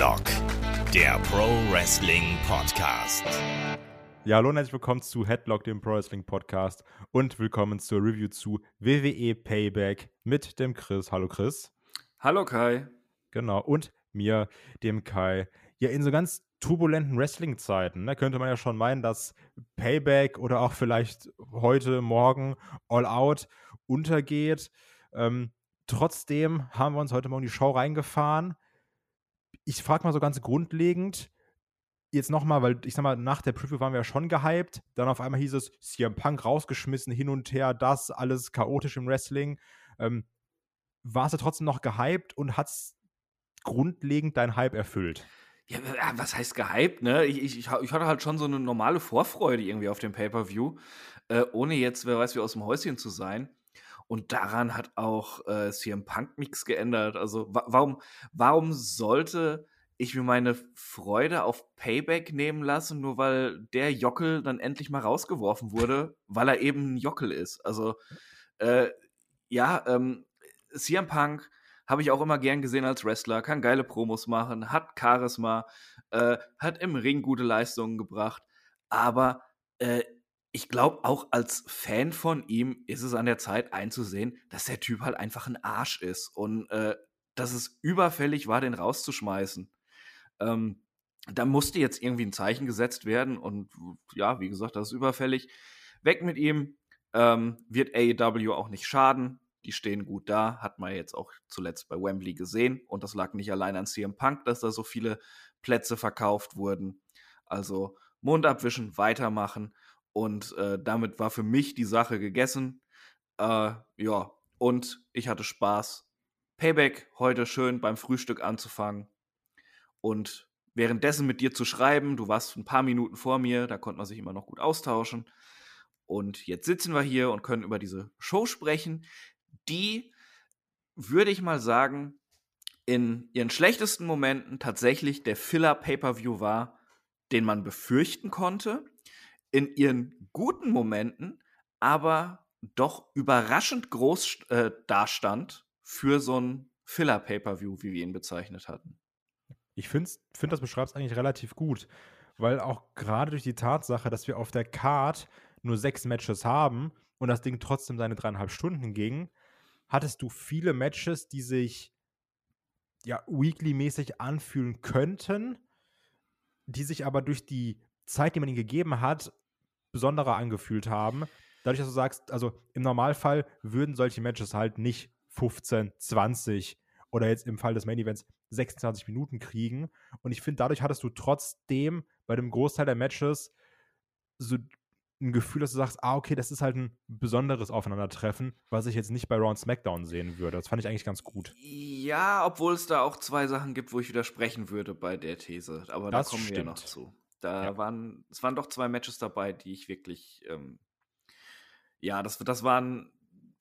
Headlock, der Pro Wrestling Podcast. Ja, hallo und herzlich willkommen zu Headlock, dem Pro Wrestling Podcast und willkommen zur Review zu WWE Payback mit dem Chris. Hallo Chris. Hallo Kai. Genau, und mir, dem Kai. Ja, in so ganz turbulenten Wrestling-Zeiten ne, könnte man ja schon meinen, dass Payback oder auch vielleicht heute, morgen All Out untergeht. Ähm, trotzdem haben wir uns heute mal in die Show reingefahren. Ich frage mal so ganz grundlegend, jetzt nochmal, weil ich sag mal, nach der Preview waren wir ja schon gehypt. Dann auf einmal hieß es, CM Punk rausgeschmissen, hin und her, das, alles chaotisch im Wrestling. Ähm, warst du trotzdem noch gehypt und hat es grundlegend deinen Hype erfüllt? Ja, was heißt gehypt, ne? Ich, ich, ich hatte halt schon so eine normale Vorfreude irgendwie auf dem Pay-Per-View, äh, ohne jetzt, wer weiß, wie aus dem Häuschen zu sein. Und daran hat auch äh, CM Punk nichts geändert. Also wa warum, warum sollte ich mir meine Freude auf Payback nehmen lassen, nur weil der Jockel dann endlich mal rausgeworfen wurde, weil er eben ein Jockel ist? Also äh, ja, ähm, CM Punk habe ich auch immer gern gesehen als Wrestler, kann geile Promos machen, hat Charisma, äh, hat im Ring gute Leistungen gebracht, aber äh, ich glaube, auch als Fan von ihm ist es an der Zeit einzusehen, dass der Typ halt einfach ein Arsch ist und äh, dass es überfällig war, den rauszuschmeißen. Ähm, da musste jetzt irgendwie ein Zeichen gesetzt werden und ja, wie gesagt, das ist überfällig. Weg mit ihm. Ähm, wird AEW auch nicht schaden. Die stehen gut da, hat man jetzt auch zuletzt bei Wembley gesehen. Und das lag nicht allein an CM Punk, dass da so viele Plätze verkauft wurden. Also Mund abwischen, weitermachen. Und äh, damit war für mich die Sache gegessen. Äh, ja, und ich hatte Spaß. Payback heute schön beim Frühstück anzufangen und währenddessen mit dir zu schreiben. Du warst ein paar Minuten vor mir, da konnte man sich immer noch gut austauschen. Und jetzt sitzen wir hier und können über diese Show sprechen, die, würde ich mal sagen, in ihren schlechtesten Momenten tatsächlich der Filler-Pay-Per-View war, den man befürchten konnte in ihren guten Momenten aber doch überraschend groß äh, dastand für so ein Filler-Pay-Per-View, wie wir ihn bezeichnet hatten. Ich finde, find, das beschreibt es eigentlich relativ gut, weil auch gerade durch die Tatsache, dass wir auf der Card nur sechs Matches haben und das Ding trotzdem seine dreieinhalb Stunden ging, hattest du viele Matches, die sich ja weekly-mäßig anfühlen könnten, die sich aber durch die Zeit, die man ihnen gegeben hat, besonderer angefühlt haben. Dadurch, dass du sagst, also im Normalfall würden solche Matches halt nicht 15, 20 oder jetzt im Fall des Main Events 26 Minuten kriegen. Und ich finde, dadurch hattest du trotzdem bei dem Großteil der Matches so ein Gefühl, dass du sagst, ah, okay, das ist halt ein besonderes Aufeinandertreffen, was ich jetzt nicht bei Raw SmackDown sehen würde. Das fand ich eigentlich ganz gut. Ja, obwohl es da auch zwei Sachen gibt, wo ich widersprechen würde bei der These. Aber das da kommen stimmt. wir ja noch zu. Da ja. waren, es waren doch zwei Matches dabei, die ich wirklich, ähm, ja, das, das waren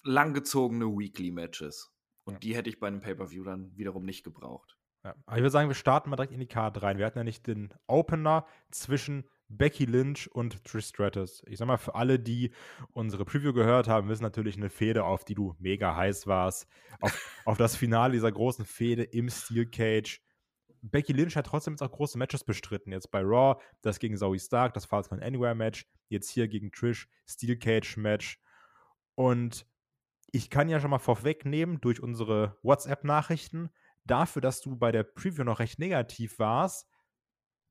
langgezogene Weekly-Matches. Und ja. die hätte ich bei einem Pay-Per-View dann wiederum nicht gebraucht. Ja. Aber ich würde sagen, wir starten mal direkt in die Karte rein. Wir hatten ja nicht den Opener zwischen Becky Lynch und Trish Stratus. Ich sag mal, für alle, die unsere Preview gehört haben, wissen natürlich eine Fehde, auf die du mega heiß warst. Auf, auf das Finale dieser großen Fehde im Steel Cage. Becky Lynch hat trotzdem jetzt auch große Matches bestritten. Jetzt bei Raw, das gegen Zoe Stark, das Falls Anywhere Match. Jetzt hier gegen Trish, Steel Cage Match. Und ich kann ja schon mal vorwegnehmen durch unsere WhatsApp-Nachrichten, dafür, dass du bei der Preview noch recht negativ warst,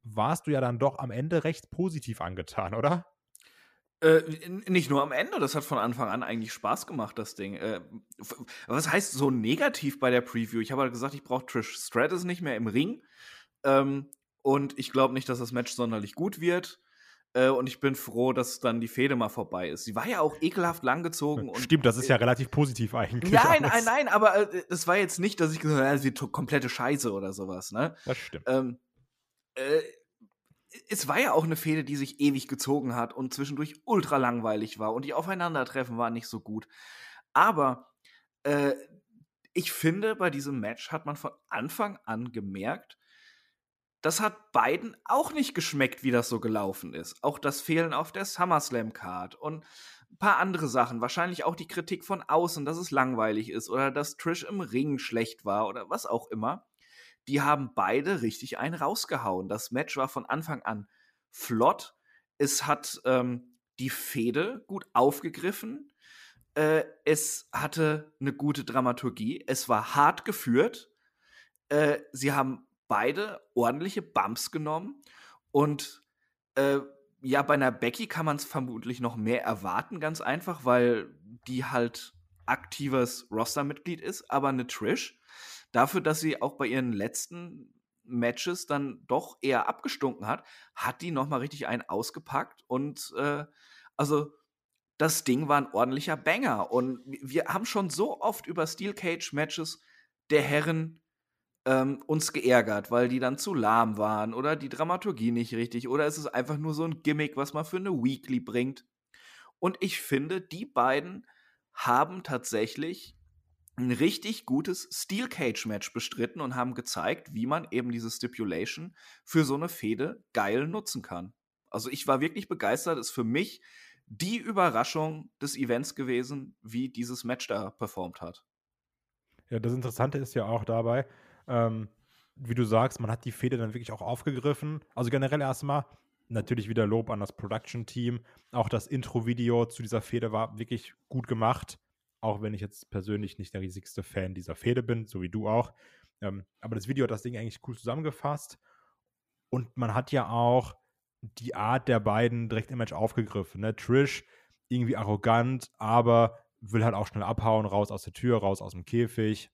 warst du ja dann doch am Ende recht positiv angetan, oder? Äh, nicht nur am Ende, das hat von Anfang an eigentlich Spaß gemacht, das Ding. Äh, was heißt so negativ bei der Preview? Ich habe halt gesagt, ich brauche Trish Stratus nicht mehr im Ring. Ähm, und ich glaube nicht, dass das Match sonderlich gut wird. Äh, und ich bin froh, dass dann die Fehde mal vorbei ist. Sie war ja auch ekelhaft langgezogen. Stimmt, das ist ja relativ positiv eigentlich. Nein, nein, nein, aber äh, es war jetzt nicht, dass ich gesagt habe, sie komplette Scheiße oder sowas. Ne? Das stimmt. Ähm, äh, es war ja auch eine Fehde, die sich ewig gezogen hat und zwischendurch ultra langweilig war und die Aufeinandertreffen waren nicht so gut. Aber äh, ich finde, bei diesem Match hat man von Anfang an gemerkt, das hat beiden auch nicht geschmeckt, wie das so gelaufen ist. Auch das Fehlen auf der SummerSlam-Card und ein paar andere Sachen. Wahrscheinlich auch die Kritik von außen, dass es langweilig ist oder dass Trish im Ring schlecht war oder was auch immer die haben beide richtig einen rausgehauen. Das Match war von Anfang an flott. Es hat ähm, die Fehde gut aufgegriffen. Äh, es hatte eine gute Dramaturgie. Es war hart geführt. Äh, sie haben beide ordentliche Bumps genommen. Und äh, ja, bei einer Becky kann man es vermutlich noch mehr erwarten, ganz einfach, weil die halt aktives Roster-Mitglied ist. Aber eine Trish, dafür, dass sie auch bei ihren letzten Matches dann doch eher abgestunken hat, hat die noch mal richtig einen ausgepackt und äh, also das Ding war ein ordentlicher Banger und wir haben schon so oft über Steel Cage Matches der Herren ähm, uns geärgert, weil die dann zu lahm waren oder die Dramaturgie nicht richtig oder es ist einfach nur so ein Gimmick, was man für eine Weekly bringt. Und ich finde, die beiden haben tatsächlich ein richtig gutes Steel Cage Match bestritten und haben gezeigt, wie man eben diese Stipulation für so eine Fehde geil nutzen kann. Also ich war wirklich begeistert, ist für mich die Überraschung des Events gewesen, wie dieses Match da performt hat. Ja, das Interessante ist ja auch dabei, ähm, wie du sagst, man hat die Fehde dann wirklich auch aufgegriffen. Also generell erstmal natürlich wieder Lob an das Production-Team. Auch das Intro-Video zu dieser Fehde war wirklich gut gemacht. Auch wenn ich jetzt persönlich nicht der riesigste Fan dieser Fehde bin, so wie du auch. Ähm, aber das Video hat das Ding eigentlich cool zusammengefasst. Und man hat ja auch die Art der beiden direkt im Match aufgegriffen. Ne? Trish irgendwie arrogant, aber will halt auch schnell abhauen, raus aus der Tür, raus aus dem Käfig.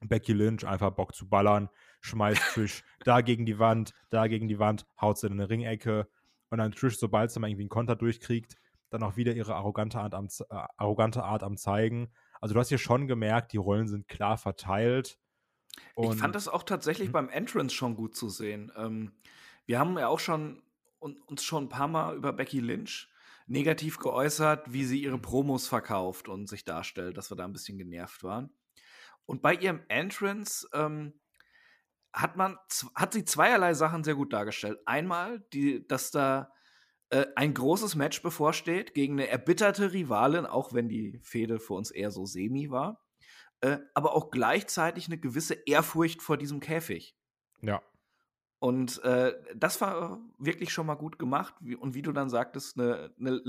Becky Lynch einfach Bock zu ballern, schmeißt Trish da gegen die Wand, da gegen die Wand, haut sie in eine Ringecke und dann Trish, sobald sie mal irgendwie einen Konter durchkriegt, dann auch wieder ihre arrogante Art am, äh, arrogante Art am zeigen. Also du hast hier schon gemerkt, die Rollen sind klar verteilt. ich fand das auch tatsächlich hm? beim Entrance schon gut zu sehen. Ähm, wir haben ja auch schon uns schon ein paar Mal über Becky Lynch negativ geäußert, wie sie ihre Promos verkauft und sich darstellt, dass wir da ein bisschen genervt waren. Und bei ihrem Entrance ähm, hat man hat sie zweierlei Sachen sehr gut dargestellt. Einmal, die, dass da äh, ein großes Match bevorsteht gegen eine erbitterte Rivalin, auch wenn die Fehde für uns eher so semi war, äh, aber auch gleichzeitig eine gewisse Ehrfurcht vor diesem Käfig. Ja. Und äh, das war wirklich schon mal gut gemacht. Und wie du dann sagtest, eine, eine,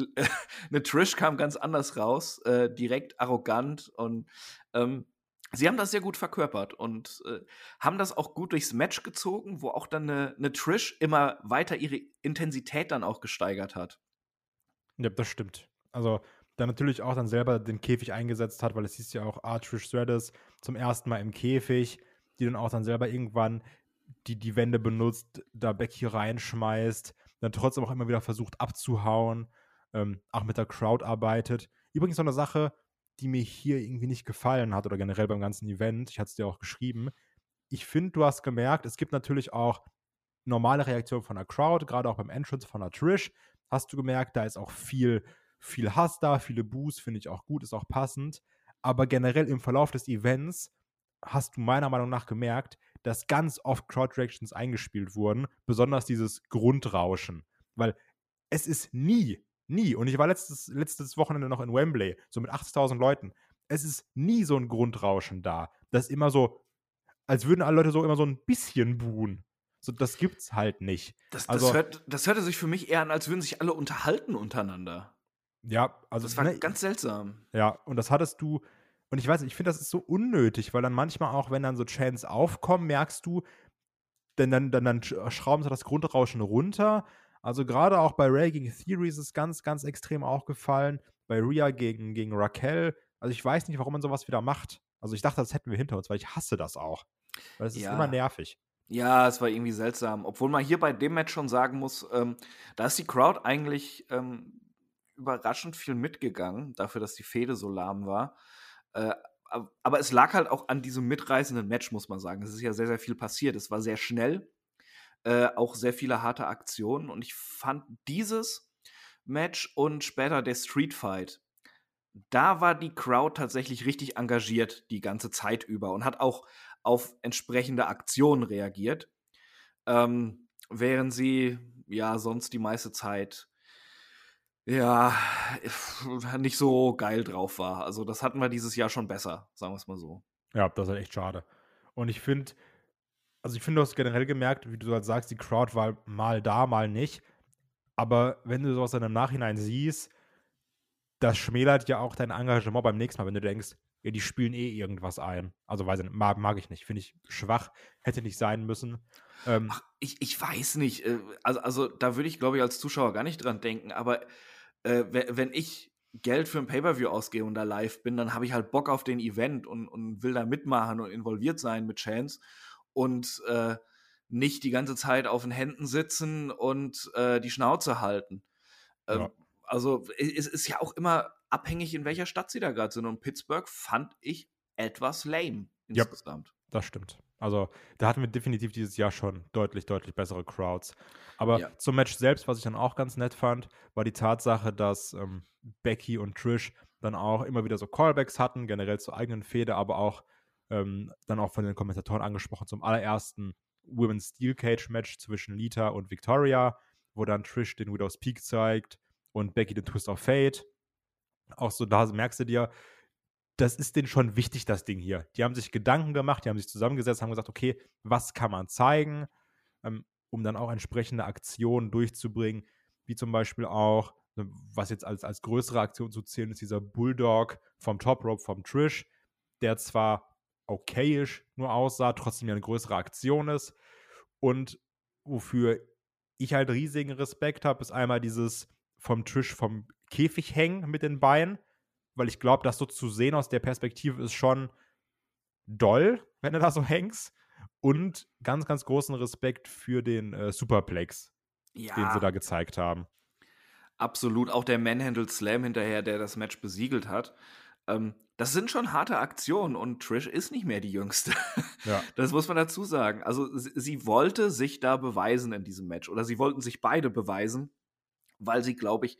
eine Trish kam ganz anders raus, äh, direkt arrogant und ähm, sie haben das sehr gut verkörpert und äh, haben das auch gut durchs Match gezogen, wo auch dann eine, eine, Trish immer weiter ihre Intensität dann auch gesteigert hat. Ja, das stimmt. Also dann natürlich auch dann selber den Käfig eingesetzt hat, weil es hieß ja auch, ah, Trish Stratus zum ersten Mal im Käfig, die dann auch dann selber irgendwann die, die Wände benutzt, da Becky reinschmeißt, dann trotzdem auch immer wieder versucht abzuhauen, ähm, auch mit der Crowd arbeitet. Übrigens noch eine Sache, die mir hier irgendwie nicht gefallen hat oder generell beim ganzen Event. Ich hatte es dir auch geschrieben. Ich finde, du hast gemerkt, es gibt natürlich auch normale Reaktionen von der Crowd, gerade auch beim Entrance von der Trish. Hast du gemerkt, da ist auch viel, viel Hass da, viele Boos, finde ich auch gut, ist auch passend. Aber generell im Verlauf des Events hast du meiner Meinung nach gemerkt, dass ganz oft Crowd Reactions eingespielt wurden, besonders dieses Grundrauschen. Weil es ist nie Nie. Und ich war letztes, letztes Wochenende noch in Wembley, so mit 80.000 Leuten. Es ist nie so ein Grundrauschen da. Das ist immer so, als würden alle Leute so immer so ein bisschen buhen. So, das gibt's halt nicht. Das, also, das, hört, das hörte sich für mich eher an, als würden sich alle unterhalten untereinander. Ja, also. Das war ne, ganz seltsam. Ja, und das hattest du. Und ich weiß nicht, ich finde, das ist so unnötig, weil dann manchmal auch, wenn dann so Chants aufkommen, merkst du, denn dann, dann, dann schrauben sie das Grundrauschen runter, also gerade auch bei Ray gegen Theory ist es ganz, ganz extrem aufgefallen. Bei Rhea gegen, gegen Raquel. Also ich weiß nicht, warum man sowas wieder macht. Also ich dachte, das hätten wir hinter uns, weil ich hasse das auch. Weil es ja. ist immer nervig. Ja, es war irgendwie seltsam. Obwohl man hier bei dem Match schon sagen muss, ähm, da ist die Crowd eigentlich ähm, überraschend viel mitgegangen, dafür, dass die Fehde so lahm war. Äh, aber es lag halt auch an diesem mitreißenden Match, muss man sagen. Es ist ja sehr, sehr viel passiert. Es war sehr schnell. Äh, auch sehr viele harte Aktionen. Und ich fand dieses Match und später der Street Fight, da war die Crowd tatsächlich richtig engagiert die ganze Zeit über und hat auch auf entsprechende Aktionen reagiert. Ähm, während sie ja sonst die meiste Zeit ja nicht so geil drauf war. Also das hatten wir dieses Jahr schon besser, sagen wir es mal so. Ja, das ist echt schade. Und ich finde, also ich finde, du hast generell gemerkt, wie du halt sagst, die Crowd war mal da, mal nicht. Aber wenn du sowas dann im Nachhinein siehst, das schmälert ja auch dein Engagement beim nächsten Mal, wenn du denkst, ja, die spielen eh irgendwas ein. Also weiß ich mag, mag ich nicht. Finde ich schwach, hätte nicht sein müssen. Ähm, Ach, ich, ich weiß nicht. Äh, also, also da würde ich, glaube ich, als Zuschauer gar nicht dran denken. Aber äh, wenn ich Geld für ein Pay-Per-View ausgehe und da live bin, dann habe ich halt Bock auf den Event und, und will da mitmachen und involviert sein mit Chance und äh, nicht die ganze Zeit auf den Händen sitzen und äh, die Schnauze halten. Ähm, ja. Also es ist ja auch immer abhängig, in welcher Stadt sie da gerade sind. Und Pittsburgh fand ich etwas lame insgesamt. Ja, das stimmt. Also da hatten wir definitiv dieses Jahr schon deutlich, deutlich bessere Crowds. Aber ja. zum Match selbst, was ich dann auch ganz nett fand, war die Tatsache, dass ähm, Becky und Trish dann auch immer wieder so Callbacks hatten, generell zur eigenen Fehde, aber auch ähm, dann auch von den Kommentatoren angesprochen zum allerersten Women's Steel Cage Match zwischen Lita und Victoria, wo dann Trish den Widow's Peak zeigt und Becky den Twist of Fate. Auch so, da merkst du dir, das ist denen schon wichtig, das Ding hier. Die haben sich Gedanken gemacht, die haben sich zusammengesetzt, haben gesagt, okay, was kann man zeigen, ähm, um dann auch entsprechende Aktionen durchzubringen, wie zum Beispiel auch, ne, was jetzt als, als größere Aktion zu zählen ist, dieser Bulldog vom Top Rope vom Trish, der zwar okayisch nur aussah, trotzdem ja eine größere Aktion ist. Und wofür ich halt riesigen Respekt habe, ist einmal dieses vom Trish vom Käfig hängen mit den Beinen, weil ich glaube, das so zu sehen aus der Perspektive ist schon doll, wenn du da so hängst. Und ganz, ganz großen Respekt für den äh, Superplex, ja. den sie da gezeigt haben. Absolut. Auch der Manhandle Slam hinterher, der das Match besiegelt hat. Ähm, das sind schon harte Aktionen und Trish ist nicht mehr die Jüngste. Ja. Das muss man dazu sagen. Also sie, sie, wollte sich da beweisen in diesem Match oder sie wollten sich beide beweisen, weil sie, glaube ich,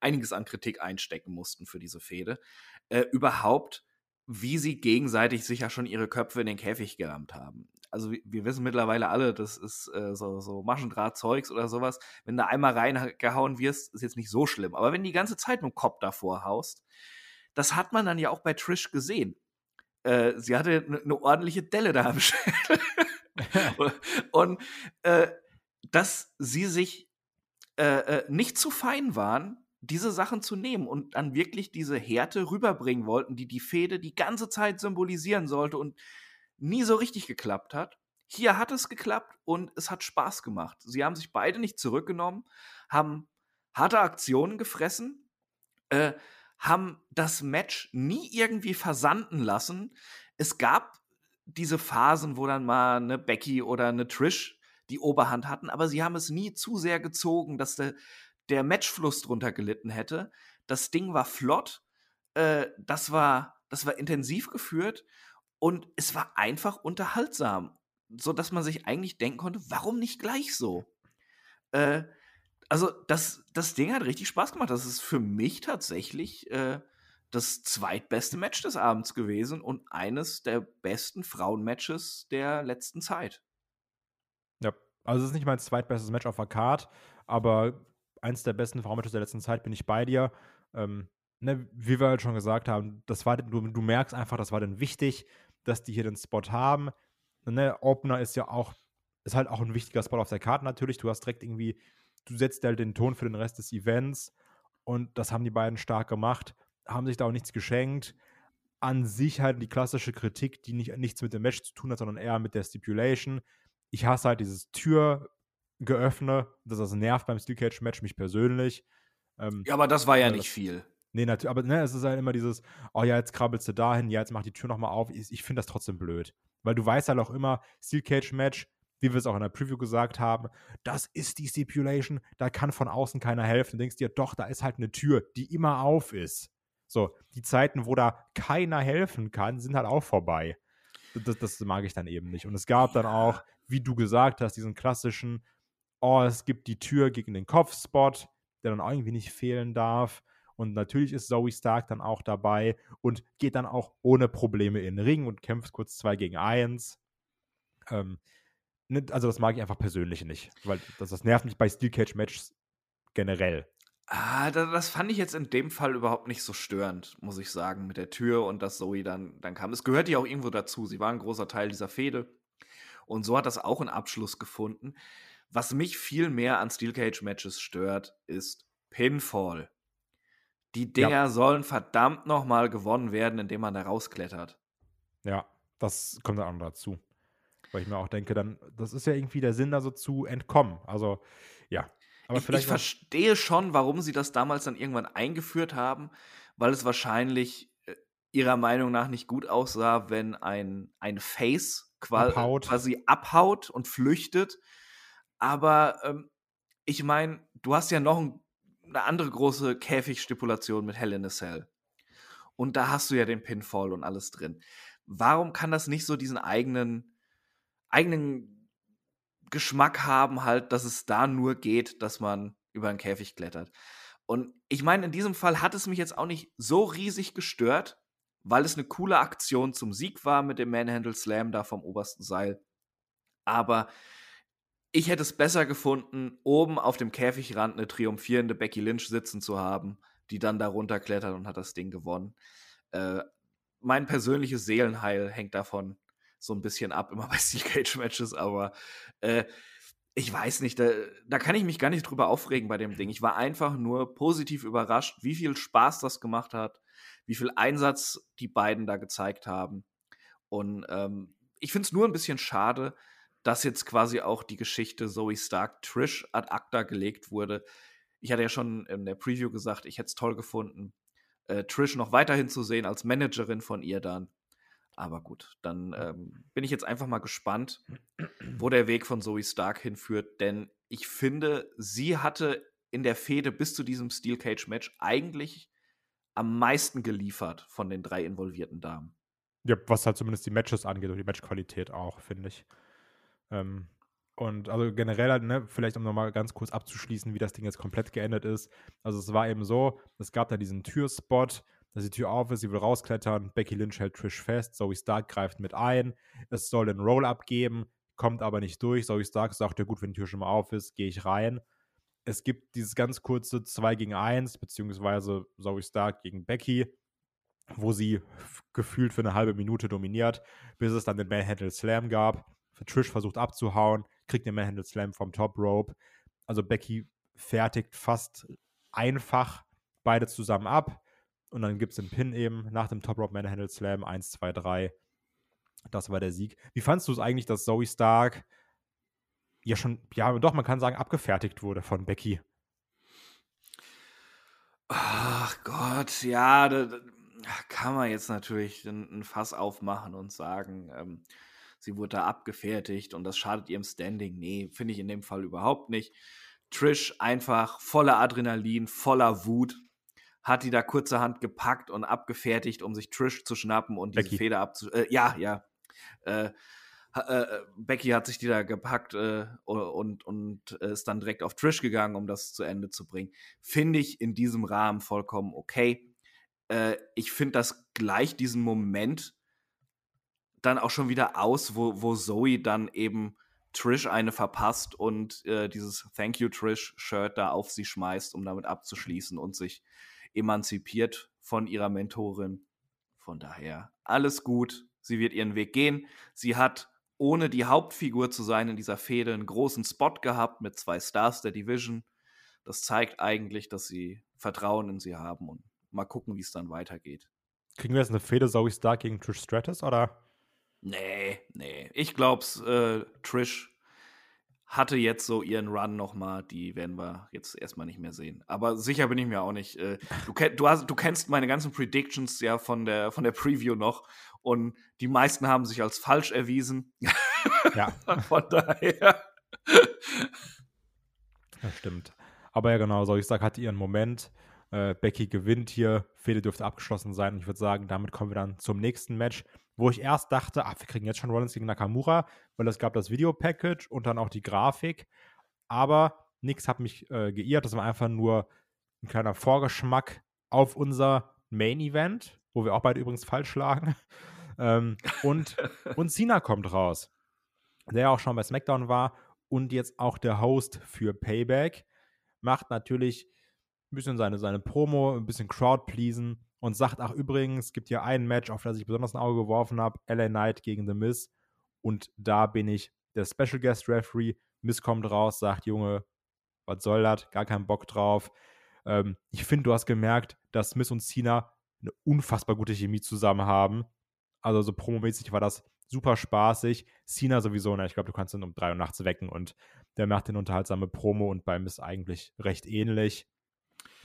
einiges an Kritik einstecken mussten für diese Fehde. Äh, überhaupt, wie sie gegenseitig sich ja schon ihre Köpfe in den Käfig gerammt haben. Also wir wissen mittlerweile alle, das ist äh, so, so Maschendrahtzeugs oder sowas. Wenn du einmal reingehauen wirst, ist jetzt nicht so schlimm. Aber wenn du die ganze Zeit mit dem Kopf davor haust, das hat man dann ja auch bei Trish gesehen. Äh, sie hatte eine ne ordentliche Delle da am Schädel. und äh, dass sie sich äh, äh, nicht zu fein waren, diese Sachen zu nehmen und dann wirklich diese Härte rüberbringen wollten, die die Fehde die ganze Zeit symbolisieren sollte und nie so richtig geklappt hat. Hier hat es geklappt und es hat Spaß gemacht. Sie haben sich beide nicht zurückgenommen, haben harte Aktionen gefressen, äh, haben das Match nie irgendwie versanden lassen. Es gab diese Phasen, wo dann mal eine Becky oder eine Trish die Oberhand hatten, aber sie haben es nie zu sehr gezogen, dass der, der Matchfluss drunter gelitten hätte. Das Ding war flott, äh, das, war, das war intensiv geführt und es war einfach unterhaltsam, sodass man sich eigentlich denken konnte, warum nicht gleich so? Äh, also das, das Ding hat richtig Spaß gemacht. Das ist für mich tatsächlich äh, das zweitbeste Match des Abends gewesen und eines der besten Frauenmatches der letzten Zeit. Ja, also es ist nicht mein zweitbestes Match auf der Card, aber eins der besten Frauenmatches der letzten Zeit bin ich bei dir. Ähm, ne, wie wir halt schon gesagt haben, das war, du, du merkst einfach, das war dann wichtig, dass die hier den Spot haben. Ne, Opener ist ja auch, ist halt auch ein wichtiger Spot auf der Karte natürlich. Du hast direkt irgendwie du setzt halt den Ton für den Rest des Events und das haben die beiden stark gemacht, haben sich da auch nichts geschenkt. An sich halt die klassische Kritik, die nicht, nichts mit dem Match zu tun hat, sondern eher mit der Stipulation. Ich hasse halt dieses Türgeöffne, das, das nervt beim Steel Cage Match mich persönlich. Ähm, ja, aber das war ja nicht viel. Nee, natürlich, aber ne, es ist halt immer dieses, oh ja, jetzt krabbelst du dahin, ja, jetzt mach die Tür nochmal auf. Ich, ich finde das trotzdem blöd. Weil du weißt halt auch immer, Steel Cage Match, wie wir es auch in der Preview gesagt haben, das ist die Stipulation, da kann von außen keiner helfen. Du denkst dir, doch, da ist halt eine Tür, die immer auf ist. So, die Zeiten, wo da keiner helfen kann, sind halt auch vorbei. Das, das mag ich dann eben nicht. Und es gab dann auch, wie du gesagt hast, diesen klassischen, oh, es gibt die Tür gegen den Kopfspot, der dann irgendwie nicht fehlen darf. Und natürlich ist Zoe Stark dann auch dabei und geht dann auch ohne Probleme in den Ring und kämpft kurz zwei gegen eins. Ähm, also das mag ich einfach persönlich nicht, weil das, das nervt mich bei Steel Cage Matches generell. Ah, das fand ich jetzt in dem Fall überhaupt nicht so störend, muss ich sagen, mit der Tür und dass Zoe dann, dann kam. Es gehört ja auch irgendwo dazu. Sie war ein großer Teil dieser Fehde. Und so hat das auch einen Abschluss gefunden. Was mich viel mehr an Steel Cage Matches stört, ist Pinfall. Die Dinger ja. sollen verdammt nochmal gewonnen werden, indem man da rausklettert. Ja, das kommt dann auch noch dazu. Weil ich mir auch denke, dann, das ist ja irgendwie der Sinn, da so zu entkommen. Also, ja. Aber ich, vielleicht ich verstehe schon, warum sie das damals dann irgendwann eingeführt haben, weil es wahrscheinlich äh, ihrer Meinung nach nicht gut aussah, wenn ein, ein Face abhaut. quasi abhaut und flüchtet. Aber ähm, ich meine, du hast ja noch ein, eine andere große Käfigstipulation mit Hell in a Cell. Und da hast du ja den Pinfall und alles drin. Warum kann das nicht so diesen eigenen, eigenen Geschmack haben, halt, dass es da nur geht, dass man über einen Käfig klettert? Und ich meine, in diesem Fall hat es mich jetzt auch nicht so riesig gestört, weil es eine coole Aktion zum Sieg war mit dem Manhandle Slam da vom obersten Seil. Aber ich hätte es besser gefunden, oben auf dem Käfigrand eine triumphierende Becky Lynch sitzen zu haben, die dann da runterklettert und hat das Ding gewonnen. Äh, mein persönliches Seelenheil hängt davon so ein bisschen ab, immer bei Steel Cage Matches, aber äh, ich weiß nicht, da, da kann ich mich gar nicht drüber aufregen bei dem Ding. Ich war einfach nur positiv überrascht, wie viel Spaß das gemacht hat, wie viel Einsatz die beiden da gezeigt haben. Und ähm, ich finde es nur ein bisschen schade, dass jetzt quasi auch die Geschichte Zoe Stark Trish ad acta gelegt wurde. Ich hatte ja schon in der Preview gesagt, ich hätte es toll gefunden, äh, Trish noch weiterhin zu sehen als Managerin von ihr dann. Aber gut, dann ähm, bin ich jetzt einfach mal gespannt, wo der Weg von Zoe Stark hinführt, denn ich finde, sie hatte in der Fehde bis zu diesem Steel Cage Match eigentlich am meisten geliefert von den drei involvierten Damen. Ja, was halt zumindest die Matches angeht und die Matchqualität auch, finde ich. Ähm, und also generell, halt, ne, vielleicht um nochmal ganz kurz abzuschließen, wie das Ding jetzt komplett geendet ist. Also es war eben so, es gab da diesen Türspot, dass die Tür auf ist, sie will rausklettern, Becky Lynch hält Trish fest, Zoe Stark greift mit ein, es soll den Roll-Up geben, kommt aber nicht durch. Zoe Stark sagt, ja gut, wenn die Tür schon mal auf ist, gehe ich rein. Es gibt dieses ganz kurze 2 gegen 1, beziehungsweise Zoe Stark gegen Becky, wo sie gefühlt für eine halbe Minute dominiert, bis es dann den Manhandle Slam gab. Trish versucht abzuhauen, kriegt den Manhandle Slam vom Top Rope. Also Becky fertigt fast einfach beide zusammen ab. Und dann gibt es den Pin eben nach dem Top Rope Manhandle Slam 1, 2, 3. Das war der Sieg. Wie fandest du es eigentlich, dass Zoe Stark ja schon, ja, doch, man kann sagen, abgefertigt wurde von Becky? Ach Gott, ja, da, da kann man jetzt natürlich ein, ein, Fass aufmachen und sagen, ähm, sie wurde da abgefertigt und das schadet ihrem Standing. Nee, finde ich in dem Fall überhaupt nicht. Trish einfach voller Adrenalin, voller Wut, hat die da kurzerhand gepackt und abgefertigt, um sich Trish zu schnappen und diese Feder abzu... Äh, ja, ja. Äh, äh, Becky hat sich die da gepackt äh, und, und ist dann direkt auf Trish gegangen, um das zu Ende zu bringen. Finde ich in diesem Rahmen vollkommen okay. Äh, ich finde das gleich diesen Moment dann auch schon wieder aus, wo, wo Zoe dann eben Trish eine verpasst und äh, dieses Thank you Trish-Shirt da auf sie schmeißt, um damit abzuschließen und sich emanzipiert von ihrer Mentorin. Von daher alles gut. Sie wird ihren Weg gehen. Sie hat, ohne die Hauptfigur zu sein in dieser Fehde, einen großen Spot gehabt mit zwei Stars der Division. Das zeigt eigentlich, dass sie Vertrauen in sie haben und mal gucken, wie es dann weitergeht. Kriegen wir jetzt eine Fehde Zoe Stark gegen Trish Stratus oder? Nee, nee. Ich glaub's, äh, Trish hatte jetzt so ihren Run nochmal, die werden wir jetzt erstmal nicht mehr sehen. Aber sicher bin ich mir auch nicht. Äh, du, du, hast, du kennst meine ganzen Predictions ja von der, von der Preview noch und die meisten haben sich als falsch erwiesen. Ja. von daher. Das stimmt. Aber ja, genau, so ich sag, hatte ihren Moment. Äh, Becky gewinnt hier, Fehde dürfte abgeschlossen sein. Und ich würde sagen, damit kommen wir dann zum nächsten Match wo ich erst dachte, ach, wir kriegen jetzt schon Rollins gegen Nakamura, weil es gab das Videopackage und dann auch die Grafik. Aber nichts hat mich äh, geirrt. Das war einfach nur ein kleiner Vorgeschmack auf unser Main Event, wo wir auch beide übrigens falsch lagen. ähm, und, und Cena kommt raus, der auch schon bei SmackDown war und jetzt auch der Host für Payback. Macht natürlich bisschen seine, seine Promo, ein bisschen Crowd-Pleasen und sagt, ach übrigens, gibt hier ein Match, auf das ich besonders ein Auge geworfen habe, LA Knight gegen The Miz. Und da bin ich der Special Guest Referee, Miss kommt raus, sagt, Junge, was soll das? Gar keinen Bock drauf. Ähm, ich finde, du hast gemerkt, dass Miss und Cena eine unfassbar gute Chemie zusammen haben. Also so promomäßig war das super spaßig. Cena sowieso, ne? ich glaube, du kannst ihn um drei Uhr nachts wecken und der macht den unterhaltsame Promo und bei Miss eigentlich recht ähnlich.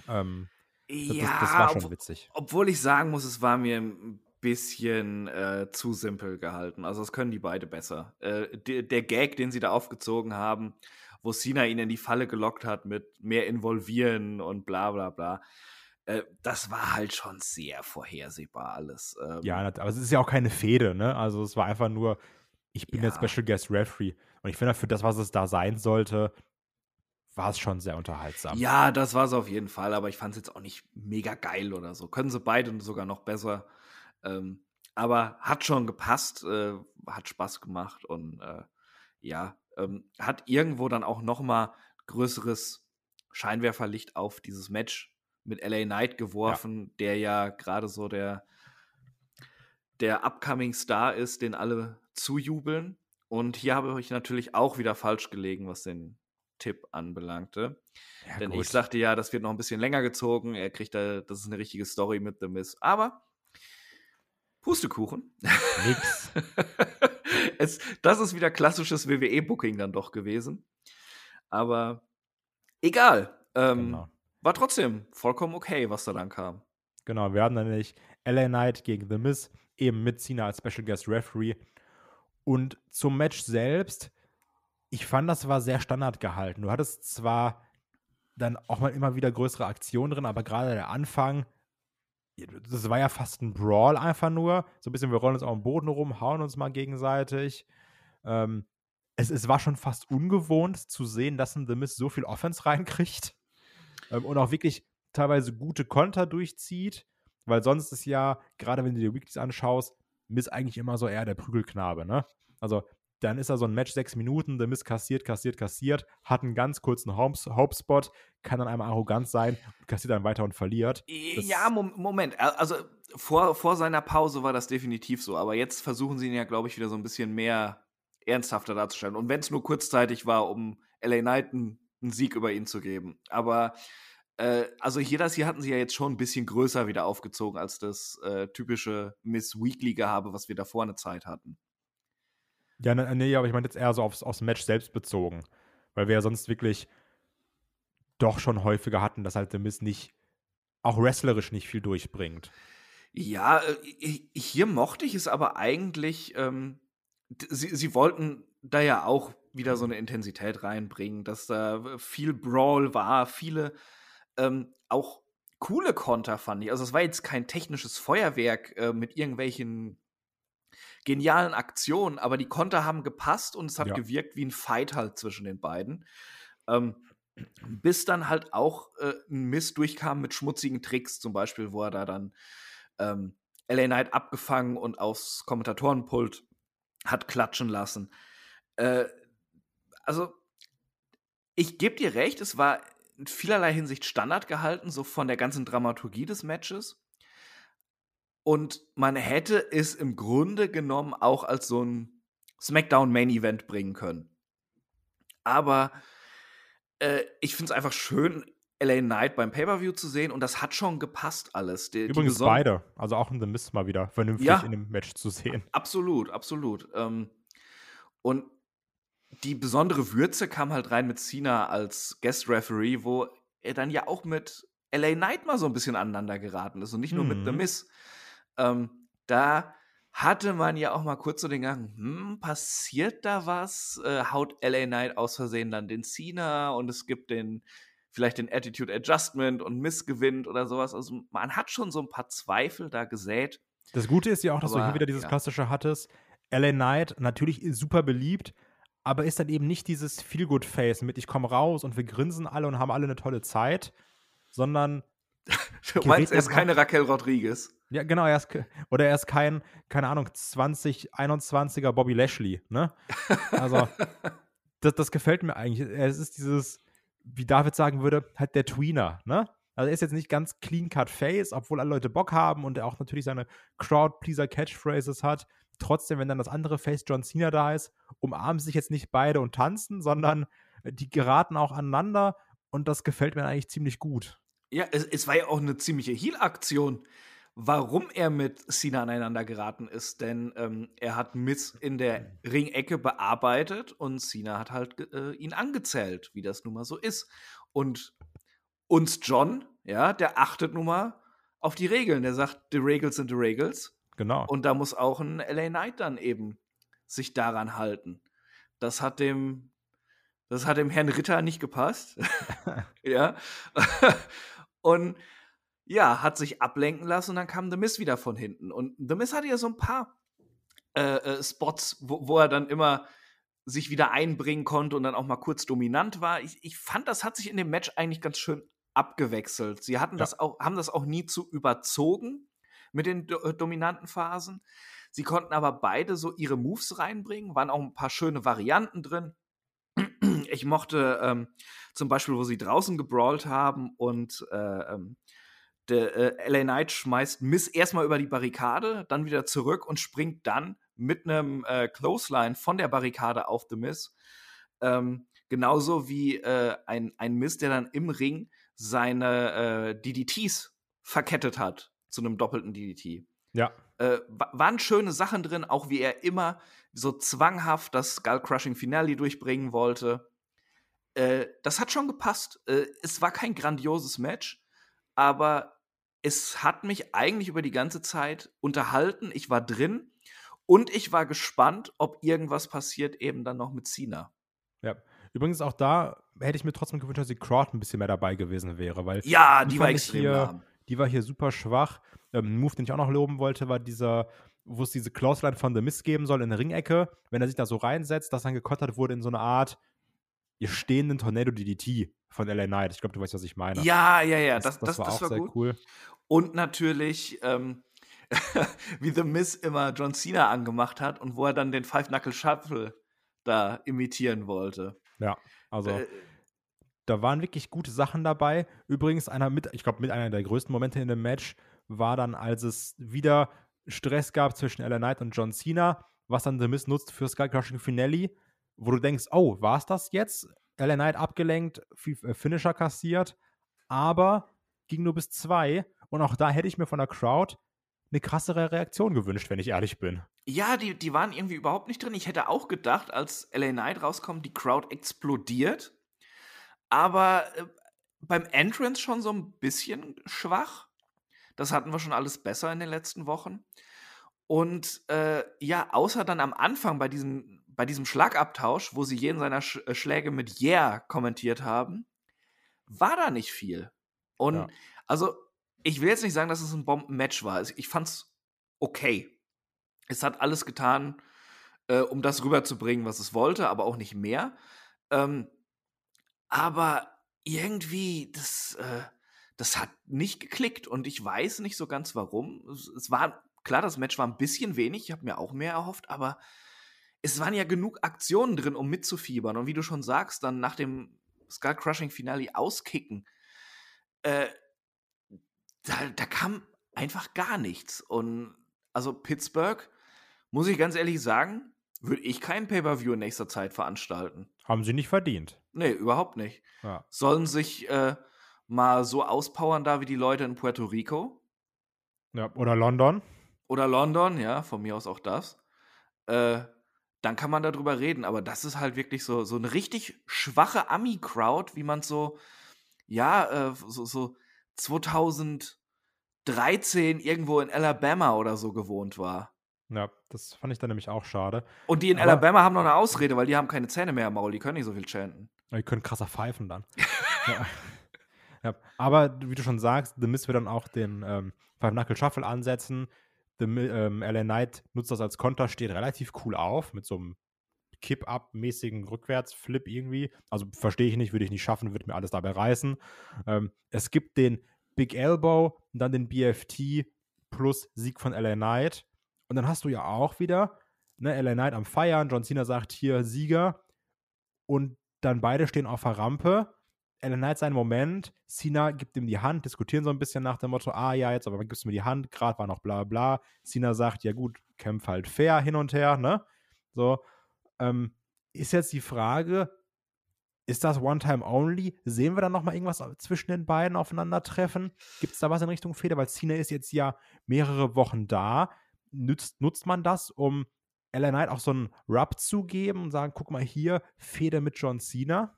Ähm, ja, das, das, war schon ob, witzig. Obwohl ich sagen muss, es war mir ein bisschen äh, zu simpel gehalten. Also das können die beide besser. Äh, der, der Gag, den sie da aufgezogen haben, wo Cena ihn in die Falle gelockt hat mit mehr involvieren und bla bla bla. Äh, das war halt schon sehr vorhersehbar alles. Ähm, ja, aber es ist ja auch keine Fehde, ne? Also es war einfach nur, ich bin ja. jetzt Special Guest Referee. Und ich finde, für das, was es da sein sollte, war es schon sehr unterhaltsam. Ja, das war es auf jeden Fall, aber ich fand es jetzt auch nicht mega geil oder so. Können sie beide sogar noch besser. Ähm, aber hat schon gepasst, äh, hat Spaß gemacht und äh, ja, ähm, hat irgendwo dann auch noch mal größeres Scheinwerferlicht auf dieses Match mit LA Knight geworfen, ja. der ja gerade so der der upcoming Star ist, den alle zujubeln. Und hier habe ich natürlich auch wieder falsch gelegen, was den Tipp anbelangte. Ja, Denn gut. ich sagte ja, das wird noch ein bisschen länger gezogen. Er kriegt da, das ist eine richtige Story mit The Miss. Aber Pustekuchen. Nix. es, das ist wieder klassisches WWE-Booking dann doch gewesen. Aber egal. Ähm, genau. War trotzdem vollkommen okay, was da dann kam. Genau, wir hatten dann nämlich LA Knight gegen The Miz, eben mit Cena als Special Guest Referee. Und zum Match selbst, ich fand, das war sehr standard gehalten. Du hattest zwar dann auch mal immer wieder größere Aktionen drin, aber gerade der Anfang, das war ja fast ein Brawl einfach nur. So ein bisschen, wir rollen uns auf dem Boden rum, hauen uns mal gegenseitig. Ähm, es, es war schon fast ungewohnt zu sehen, dass ein The Miz so viel Offense reinkriegt ähm, und auch wirklich teilweise gute Konter durchzieht, weil sonst ist ja, gerade wenn du dir Weeklies anschaust, Miss eigentlich immer so eher der Prügelknabe, ne? Also dann ist er so ein Match sechs Minuten, der Miss kassiert, kassiert, kassiert, hat einen ganz kurzen Hope-Spot, kann dann einmal arrogant sein, kassiert dann weiter und verliert. Das ja, Moment, also vor, vor seiner Pause war das definitiv so, aber jetzt versuchen sie ihn ja, glaube ich, wieder so ein bisschen mehr ernsthafter darzustellen. Und wenn es nur kurzzeitig war, um LA Knight einen, einen Sieg über ihn zu geben. Aber äh, also hier das hier hatten sie ja jetzt schon ein bisschen größer wieder aufgezogen als das äh, typische Miss Weekly Gehabe, was wir davor eine Zeit hatten. Ja, ne, nee, aber ich meine jetzt eher so aufs, aufs Match selbst bezogen. Weil wir ja sonst wirklich doch schon häufiger hatten, dass halt der Miss nicht, auch wrestlerisch nicht viel durchbringt. Ja, äh, hier mochte ich es aber eigentlich, ähm, sie, sie wollten da ja auch wieder so eine Intensität reinbringen, dass da viel Brawl war, viele ähm, auch coole Konter fand ich. Also es war jetzt kein technisches Feuerwerk äh, mit irgendwelchen genialen Aktionen, aber die Konter haben gepasst und es hat ja. gewirkt wie ein Fight halt zwischen den beiden. Ähm, bis dann halt auch äh, ein Mist durchkam mit schmutzigen Tricks, zum Beispiel, wo er da dann ähm, LA Knight abgefangen und aufs Kommentatorenpult hat klatschen lassen. Äh, also, ich gebe dir recht, es war in vielerlei Hinsicht Standard gehalten, so von der ganzen Dramaturgie des Matches. Und man hätte es im Grunde genommen auch als so ein SmackDown Main Event bringen können. Aber äh, ich finde es einfach schön, LA Knight beim Pay-Per-View zu sehen und das hat schon gepasst alles. Die, Übrigens die beide, also auch in The Mist mal wieder vernünftig ja, in dem Match zu sehen. Absolut, absolut. Ähm, und die besondere Würze kam halt rein mit Cena als Guest Referee, wo er dann ja auch mit LA Knight mal so ein bisschen aneinander geraten ist und nicht nur mhm. mit The mhm. Ähm, da hatte man ja auch mal kurz so den Gang, hm, passiert da was? Äh, haut LA Knight aus Versehen dann den Cena und es gibt den vielleicht den Attitude Adjustment und Miss gewinnt oder sowas. Also man hat schon so ein paar Zweifel da gesät. Das Gute ist ja auch, dass aber, du hier wieder dieses ja. klassische hattest. LA Knight natürlich super beliebt, aber ist dann eben nicht dieses Feel-Good-Face mit ich komme raus und wir grinsen alle und haben alle eine tolle Zeit, sondern Du meinst, er ist keine Raquel Rodriguez? Ja, genau, er ist, oder er ist kein, keine Ahnung, 2021er Bobby Lashley, ne? Also, das, das gefällt mir eigentlich. Es ist dieses, wie David sagen würde, halt der Tweener, ne? Also er ist jetzt nicht ganz clean-cut face, obwohl alle Leute Bock haben und er auch natürlich seine Crowd-Pleaser-Catchphrases hat. trotzdem, wenn dann das andere Face John Cena da ist, umarmen sich jetzt nicht beide und tanzen, sondern die geraten auch aneinander und das gefällt mir eigentlich ziemlich gut. Ja, es, es war ja auch eine ziemliche Heal-Aktion, warum er mit Cena aneinander geraten ist. Denn ähm, er hat Miss in der Ringecke bearbeitet und Cena hat halt äh, ihn angezählt, wie das nun mal so ist. Und uns John, ja, der achtet nun mal auf die Regeln. Der sagt, the Regels sind the Regels. Genau. Und da muss auch ein LA Knight dann eben sich daran halten. Das hat dem, das hat dem Herrn Ritter nicht gepasst. ja. und ja, hat sich ablenken lassen und dann kam The Miz wieder von hinten. Und The Miz hatte ja so ein paar äh, äh, Spots, wo, wo, er dann immer sich wieder einbringen konnte und dann auch mal kurz dominant war. Ich, ich fand, das hat sich in dem Match eigentlich ganz schön abgewechselt. Sie hatten ja. das auch, haben das auch nie zu überzogen mit den do äh, dominanten Phasen. Sie konnten aber beide so ihre Moves reinbringen, waren auch ein paar schöne Varianten drin. Ich mochte ähm, zum Beispiel, wo sie draußen gebrawlt haben und äh, ähm, der äh, LA Knight schmeißt Miss erstmal über die Barrikade, dann wieder zurück und springt dann mit einem äh, Clothesline von der Barrikade auf The Miss. Ähm, genauso wie äh, ein, ein Miss, der dann im Ring seine äh, DDTs verkettet hat zu einem doppelten DDT. Ja. Äh, waren schöne Sachen drin, auch wie er immer so zwanghaft das Skull Crushing Finale durchbringen wollte. Äh, das hat schon gepasst. Äh, es war kein grandioses Match, aber es hat mich eigentlich über die ganze Zeit unterhalten. Ich war drin und ich war gespannt, ob irgendwas passiert eben dann noch mit Cena. Ja. Übrigens auch da hätte ich mir trotzdem gewünscht, dass die Crowd ein bisschen mehr dabei gewesen wäre, weil ja, die, die war extrem hier, Die war hier super schwach. Ähm, ein Move, den ich auch noch loben wollte, war dieser, wo es diese Clothesline von The Mist geben soll in der Ringecke, wenn er sich da so reinsetzt, dass dann gekottert wurde in so eine Art ihr stehenden Tornado DDT von LA Knight. Ich glaube, du weißt, was ich meine. Ja, ja, ja. Das, das, das, war das auch war sehr gut. cool. Und natürlich, ähm, wie The Miz immer John Cena angemacht hat und wo er dann den Five Knuckle Shuffle da imitieren wollte. Ja, also Äh, da waren wirklich gute Sachen dabei. Übrigens, einer mit, ich glaube, mit einer der größten Momente in dem Match war dann, als es wieder Stress gab zwischen LA Knight und John Cena, was dann The Miz nutzt für Skull Crushing Finale, wo du denkst, oh, war es das jetzt? LA Knight abgelenkt, äh, Finisher kassiert, aber ging nur bis zwei. Und auch da hätte ich mir von der Crowd eine krassere Reaktion gewünscht, wenn ich ehrlich bin. Ja, die, die waren irgendwie überhaupt nicht drin. Ich hätte auch gedacht, als LA Knight rauskommt, die Crowd explodiert. Aber äh, beim Entrance schon so ein bisschen schwach. Das hatten wir schon alles besser in den letzten Wochen. Und äh, ja, außer dann am Anfang bei diesem, bei diesem Schlagabtausch, wo sie jeden seiner Sch äh, Schläge mit Yeah kommentiert haben, war da nicht viel. Und Ja. also, ich will jetzt nicht sagen, dass es ein Bombenmatch war. Ich fand's okay. Es hat alles getan, äh, um das rüberzubringen, was es wollte, aber auch nicht mehr. Ähm, aber irgendwie, das, äh, das hat nicht geklickt und ich weiß nicht so ganz warum. Es, es war, klar, das Match war ein bisschen wenig, ich habe mir auch mehr erhofft, aber es waren ja genug Aktionen drin, um mitzufiebern. Und wie du schon sagst, dann nach dem Skull Crushing Finale auskicken, äh, da, da kam einfach gar nichts. Und also Pittsburgh, muss ich ganz ehrlich sagen, würde ich kein Pay-Per-View in nächster Zeit veranstalten. Haben sie nicht verdient. Nee, überhaupt nicht. Ja. Sollen sich äh, mal so auspowern da wie die Leute in Puerto Rico ja. Oder London. oder London, ja, von mir aus auch das. Äh, dann kann man darüber reden, aber das ist halt wirklich so, so eine richtig schwache Ami-Crowd, wie man so, ja, äh, so, so 2013 irgendwo in Alabama oder so gewohnt war. Ja, das fand ich dann nämlich auch schade. Und die in Aber- Alabama haben noch eine Ausrede, weil die haben keine Zähne mehr im Maul, die können nicht so viel chanten. Die können krasser pfeifen dann. ja. Ja. Aber wie du schon sagst, The Miz wird dann auch den ähm, Five Knuckle Shuffle ansetzen. Ähm, LA Knight nutzt das als Konter, steht relativ cool auf mit so einem Kipp-Up-mäßigen Rückwärts-Flip irgendwie. Also verstehe ich nicht, würde ich nicht schaffen, würde mir alles dabei reißen. Ähm, es gibt den Big Elbow und dann den BFT plus Sieg von LA Knight. Und dann hast du ja auch wieder ne, LA Knight am Feiern. John Cena sagt hier Sieger. Und dann beide stehen auf der Rampe. LA Knight seinen Moment, Cena gibt ihm die Hand, diskutieren so ein bisschen nach dem Motto, ah ja, jetzt aber gibst du mir die Hand, gerade war noch bla bla. Cena sagt, ja gut, kämpf halt fair hin und her, ne? So, ähm, ist jetzt die Frage, ist das One-Time-Only? Sehen wir dann nochmal irgendwas zwischen den beiden aufeinandertreffen? Gibt es da was in Richtung Feder? Weil Cena ist jetzt ja mehrere Wochen da. Nutzt, nutzt man das, um LA Knight auch so einen Rub zu geben und sagen, guck mal hier, Feder mit John Cena?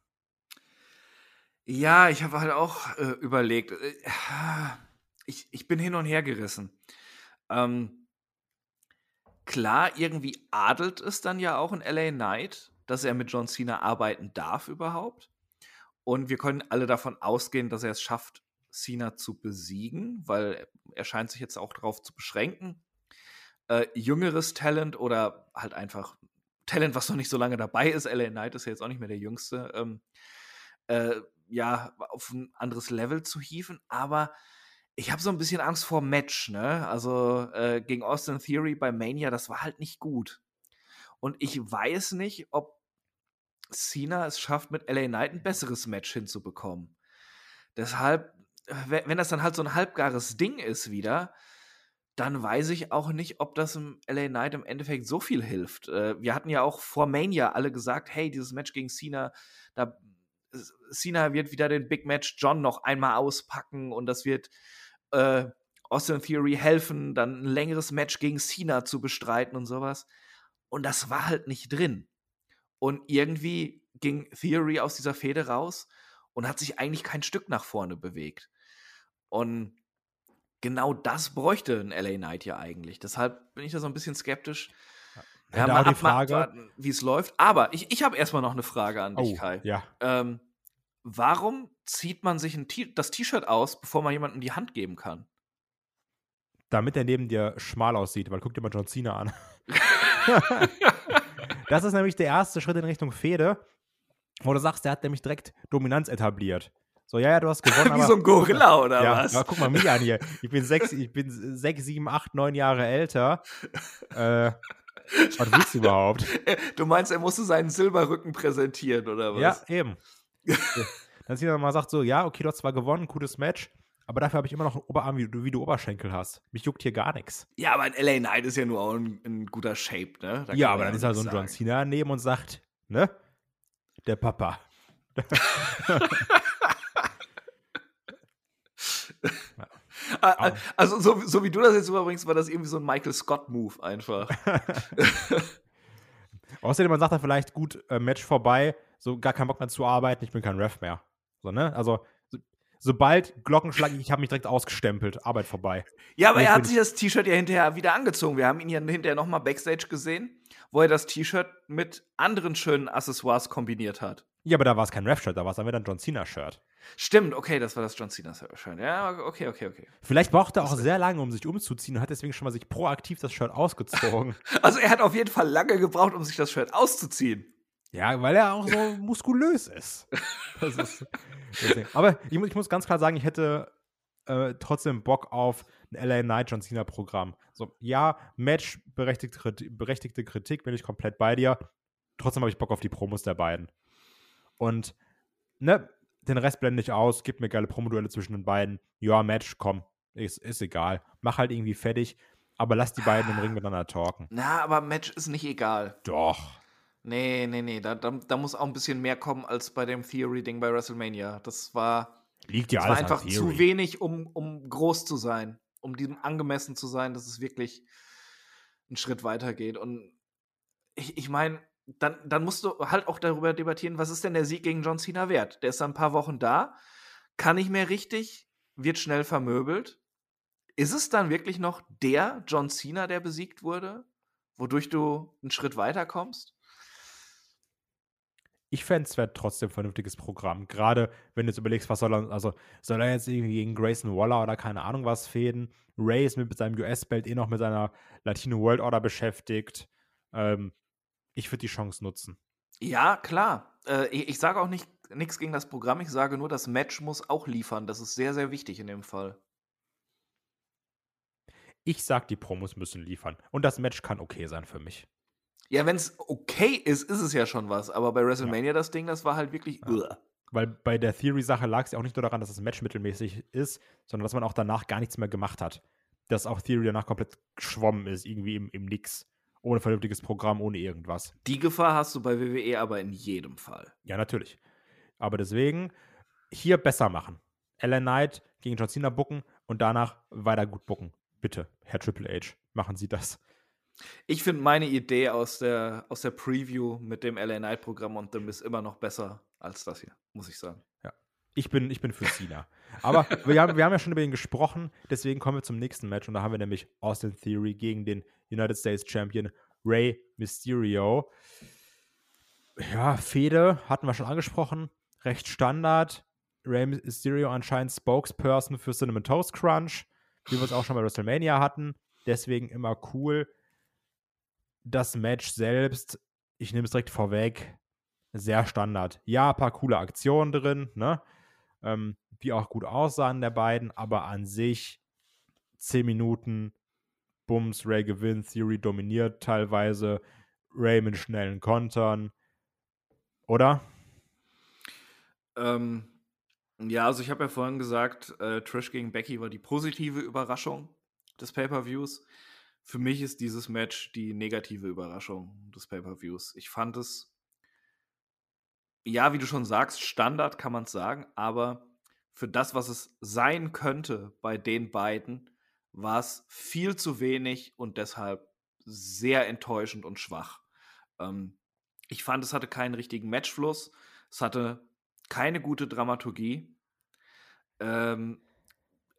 Ja, ich habe halt auch äh, überlegt. Äh, ich, ich bin hin und her gerissen. Ähm, klar, irgendwie adelt es dann ja auch in LA Knight, dass er mit John Cena arbeiten darf überhaupt. Und wir können alle davon ausgehen, dass er es schafft, Cena zu besiegen, weil er scheint sich jetzt auch darauf zu beschränken. Äh, jüngeres Talent oder halt einfach Talent, was noch nicht so lange dabei ist. LA Knight ist ja jetzt auch nicht mehr der Jüngste. Ähm, äh, ja, auf ein anderes Level zu hieven, aber ich habe so ein bisschen Angst vor Match, ne? Also äh, gegen Austin Theory bei Mania, das war halt nicht gut. Und ich weiß nicht, ob Cena es schafft, mit LA Knight ein besseres Match hinzubekommen. Deshalb, wenn das dann halt so ein halbgares Ding ist wieder, dann weiß ich auch nicht, ob das im LA Knight im Endeffekt so viel hilft. Äh, wir hatten ja auch vor Mania alle gesagt, hey, dieses Match gegen Cena, da Cena wird wieder den Big Match John noch einmal auspacken und das wird äh, Austin Theory helfen, dann ein längeres Match gegen Cena zu bestreiten und sowas. Und das war halt nicht drin. Und irgendwie ging Theory aus dieser Fehde raus und hat sich eigentlich kein Stück nach vorne bewegt. Und genau das bräuchte ein LA Knight ja eigentlich. Deshalb bin ich da so ein bisschen skeptisch. Ja, mal die Frage, wie es läuft. Aber ich, ich habe erstmal noch eine Frage an dich, oh, Kai. Ja. Ähm, warum zieht man sich das T-Shirt aus, bevor man jemandem die Hand geben kann? Damit er neben dir schmal aussieht, weil guck dir mal John Cena an. das ist nämlich der erste Schritt in Richtung Fehde, wo du sagst, der hat nämlich direkt Dominanz etabliert. So, ja, ja, du hast gewonnen. Wie aber, so ein Gorilla, oder ja, was? Aber guck mal mich an hier. Ich bin sechs, ich bin sechs, sieben, acht, neun Jahre älter. Äh, was willst du überhaupt? Du meinst, er musste seinen Silberrücken präsentieren, oder was? Ja, eben. Dann sieht er mal sagt so, ja, okay, du hast zwar gewonnen, gutes Match, aber dafür habe ich immer noch einen Oberarm, wie du, wie du Oberschenkel hast. Mich juckt hier gar nichts. Ja, aber ein LA Knight ist ja nur auch ein, ein guter Shape, ne? Da ja, aber dann ist halt so ein John Cena daneben und sagt, ne? Der Papa. also, so, so, wie du das jetzt überbringst, war das irgendwie so ein Michael Scott-Move einfach. Außerdem, man sagt dann vielleicht, gut, äh, Match vorbei, so gar keinen Bock mehr zu arbeiten, ich bin kein Ref mehr. So, ne? Also, so, sobald Glockenschlag, ich habe mich direkt ausgestempelt, Arbeit vorbei. Ja, aber er hat sich das T-Shirt ja hinterher wieder angezogen. Wir haben ihn ja hinterher nochmal Backstage gesehen, wo er das T-Shirt mit anderen schönen Accessoires kombiniert hat. Ja, aber da war es kein Ref-Shirt, da war es dann wieder ein John Cena-Shirt. Stimmt, okay, das war das John Cena-Shirt. Ja, okay, okay, okay. Vielleicht brauchte er auch sehr lange, um sich umzuziehen und hat deswegen schon mal sich proaktiv das Shirt ausgezogen. also er hat auf jeden Fall lange gebraucht, um sich das Shirt auszuziehen. Ja, weil er auch so muskulös ist. ist aber ich, ich, muss ganz klar sagen, ich hätte äh, trotzdem Bock auf ein LA Knight John Cena Programm. So, ja, Match, berechtigte, berechtigte Kritik, bin ich komplett bei dir. Trotzdem habe ich Bock auf die Promos der beiden. Und, ne, den Rest blende ich aus, gib mir geile Promoduelle zwischen den beiden. Ja, Match, komm, ist, ist egal. Mach halt irgendwie fertig, aber lass die beiden im Ring miteinander talken. Na, aber Match ist nicht egal. Doch. Nee, nee, nee, da, da, da muss auch ein bisschen mehr kommen als bei dem Theory-Ding bei WrestleMania. Das war, Liegt ja das alles war einfach zu wenig, um, um groß zu sein, um diesem angemessen zu sein, dass es wirklich einen Schritt weiter geht. Und ich, ich meine, dann, dann musst du halt auch darüber debattieren, was ist denn der Sieg gegen John Cena wert? Der ist dann ein paar Wochen da, kann nicht mehr richtig, wird schnell vermöbelt. Ist es dann wirklich noch der John Cena, der besiegt wurde, wodurch du einen Schritt weiter kommst? Ich fände es trotzdem ein vernünftiges Programm. Gerade wenn du jetzt überlegst, was soll er, also soll er jetzt irgendwie gegen Grayson Waller oder keine Ahnung was fäden? Ray ist mit seinem US-Belt eh noch mit seiner Latino World Order beschäftigt. Ähm, ich würde die Chance nutzen. Ja, klar. Äh, ich, ich sage auch nicht nichts gegen das Programm. Ich sage nur, das Match muss auch liefern. Das ist sehr, sehr wichtig in dem Fall. Ich sag, die Promos müssen liefern. Und das Match kann okay sein für mich. Ja, wenn es okay ist, ist es ja schon was. Aber bei WrestleMania ja. das Ding, das war halt wirklich. Ja. weil bei der Theory-Sache lag es ja auch nicht nur daran, dass das Match mittelmäßig ist, sondern dass man auch danach gar nichts mehr gemacht hat. Dass auch Theory danach komplett geschwommen ist, irgendwie im, im Nix. Ohne vernünftiges Programm, ohne irgendwas. Die Gefahr hast du bei WWE aber in jedem Fall. Ja, natürlich. Aber deswegen hier besser machen. LA Knight gegen John Cena bucken und danach weiter gut bucken. Bitte, Herr Triple H, machen Sie das. Ich finde meine Idee aus der, aus der Preview mit dem LA Knight Programm und dem ist immer noch besser als das hier, muss ich sagen. Ja. Ich bin, ich bin für Cena. Aber wir haben, wir haben ja schon über ihn gesprochen, deswegen kommen wir zum nächsten Match und da haben wir nämlich Austin Theory gegen den United States Champion Rey Mysterio. Ja, Fede hatten wir schon angesprochen, recht Standard. Rey Mysterio anscheinend Spokesperson für Cinnamon Toast Crunch, wie wir es auch schon bei WrestleMania hatten. Deswegen immer cool. Das Match selbst, ich nehme es direkt vorweg, sehr Standard. Ja, ein paar coole Aktionen drin, ne? Ähm, die auch gut aussahen der beiden, aber an sich 10 Minuten, Bums, Ray gewinnt, Theory dominiert teilweise, Ray mit schnellen Kontern. Oder? Ähm, ja, also ich habe ja vorhin gesagt, äh, Trish gegen Becky war die positive Überraschung des Pay-per-Views. Für mich ist dieses Match die negative Überraschung des Pay-per-Views. Ich fand es ja, wie du schon sagst, Standard kann man es sagen, aber für das, was es sein könnte bei den beiden, war es viel zu wenig und deshalb sehr enttäuschend und schwach. Ähm, ich fand, es hatte keinen richtigen Matchfluss, es hatte keine gute Dramaturgie. Ähm,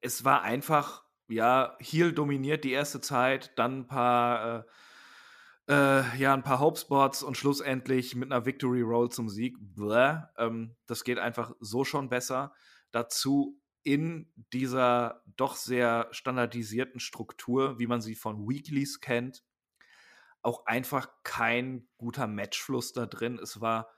es war einfach, ja, Heel dominiert die erste Zeit, dann ein paar äh, äh, ja, ein paar Hope-Spots und schlussendlich mit einer Victory Roll zum Sieg. Ähm, das geht einfach so schon besser. Dazu in dieser doch sehr standardisierten Struktur, wie man sie von Weeklies kennt, auch einfach kein guter Matchfluss da drin. Es war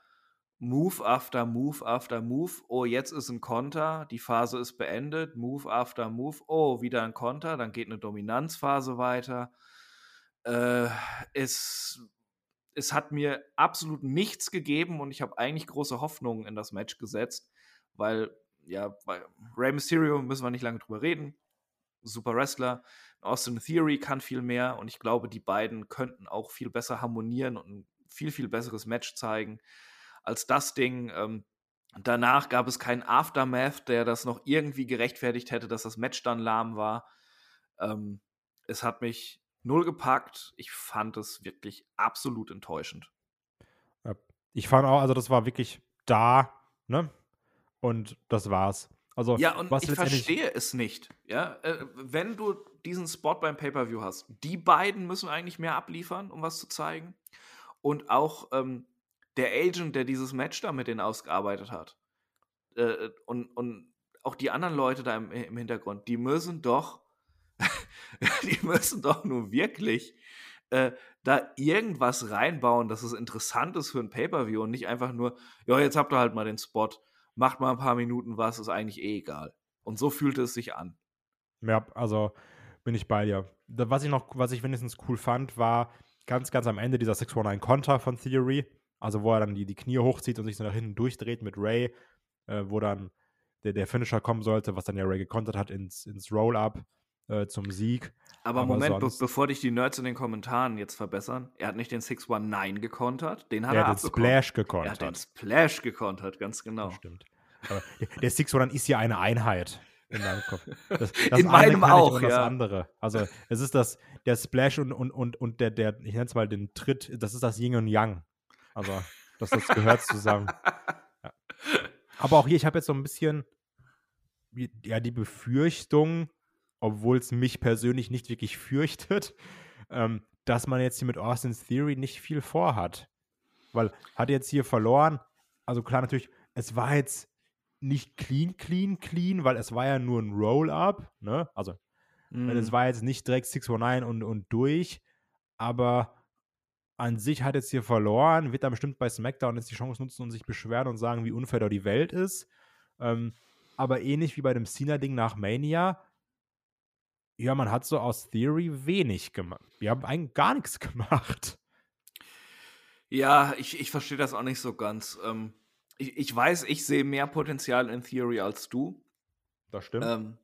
Move after Move after Move. Oh, jetzt ist ein Konter, die Phase ist beendet. Move after Move. Oh, wieder ein Konter, dann geht eine Dominanzphase weiter. Äh, es, es hat mir absolut nichts gegeben und ich habe eigentlich große Hoffnungen in das Match gesetzt, weil, ja, bei Rey Mysterio müssen wir nicht lange drüber reden. Super Wrestler. Austin Theory kann viel mehr und ich glaube, die beiden könnten auch viel besser harmonieren und ein viel, viel besseres Match zeigen als das Ding. Ähm, danach gab es keinen Aftermath, der das noch irgendwie gerechtfertigt hätte, dass das Match dann lahm war. Ähm, es hat mich null gepackt. Ich fand es wirklich absolut enttäuschend. Ich fand auch, also das war wirklich da, ne? Und das war's. Also, ja, und ich verstehe es nicht. Ja, äh, wenn du diesen Spot beim Pay-Per-View hast, die beiden müssen eigentlich mehr abliefern, um was zu zeigen. Und auch ähm, der Agent, der dieses Match da mit denen ausgearbeitet hat. Äh, und, und auch die anderen Leute da im, im Hintergrund, die müssen doch die müssen doch nun wirklich äh, da irgendwas reinbauen, dass es interessant ist für ein Pay-Per-View und nicht einfach nur, ja, jetzt habt ihr halt mal den Spot, macht mal ein paar Minuten was, ist eigentlich eh egal. Und so fühlte es sich an. Ja, also bin ich bei dir. Was ich noch, was ich wenigstens cool fand, war ganz, ganz am Ende dieser 619 Konter von Theory. Also wo er dann die, die Knie hochzieht und sich so nach hinten durchdreht mit Ray, äh, wo dann der, der Finisher kommen sollte, was dann ja Ray gekontert hat ins, ins Roll-Up äh, zum Sieg. Aber, Aber Moment, be bevor dich die Nerds in den Kommentaren jetzt verbessern, er hat nicht den 619 gekontert, den hat er, er hat den Splash gekontert. Er hat den Splash gekontert, ganz genau. Das stimmt. Aber der 619 ist ja eine Einheit in deinem Kopf. Das, das in meinem auch, ja. das andere. Also es ist das, der Splash und, und, und, und der, der, ich nenne es mal den Tritt, das ist das Yin und Yang. Also das, das gehört zusammen. Ja. Aber auch hier, ich habe jetzt so ein bisschen ja, die Befürchtung, obwohl es mich persönlich nicht wirklich fürchtet, ähm, dass man jetzt hier mit Austin's Theory nicht viel vorhat. Weil hat jetzt hier verloren, also klar natürlich, es war jetzt nicht clean, clean, clean, weil es war ja nur ein Roll-Up, ne? Also mm. es war jetzt nicht direkt 619 und, und durch, aber an sich hat jetzt hier verloren, wird dann bestimmt bei SmackDown jetzt die Chance nutzen und sich beschweren und sagen, wie unfair da die Welt ist. Ähm, aber ähnlich wie bei dem Cena-Ding nach Mania, ja, man hat so aus Theory wenig gemacht. Wir haben eigentlich gar nichts gemacht. Ja, ich, ich verstehe das auch nicht so ganz. Ähm, ich, ich weiß, ich sehe mehr Potenzial in Theory als du. Das stimmt. Ähm,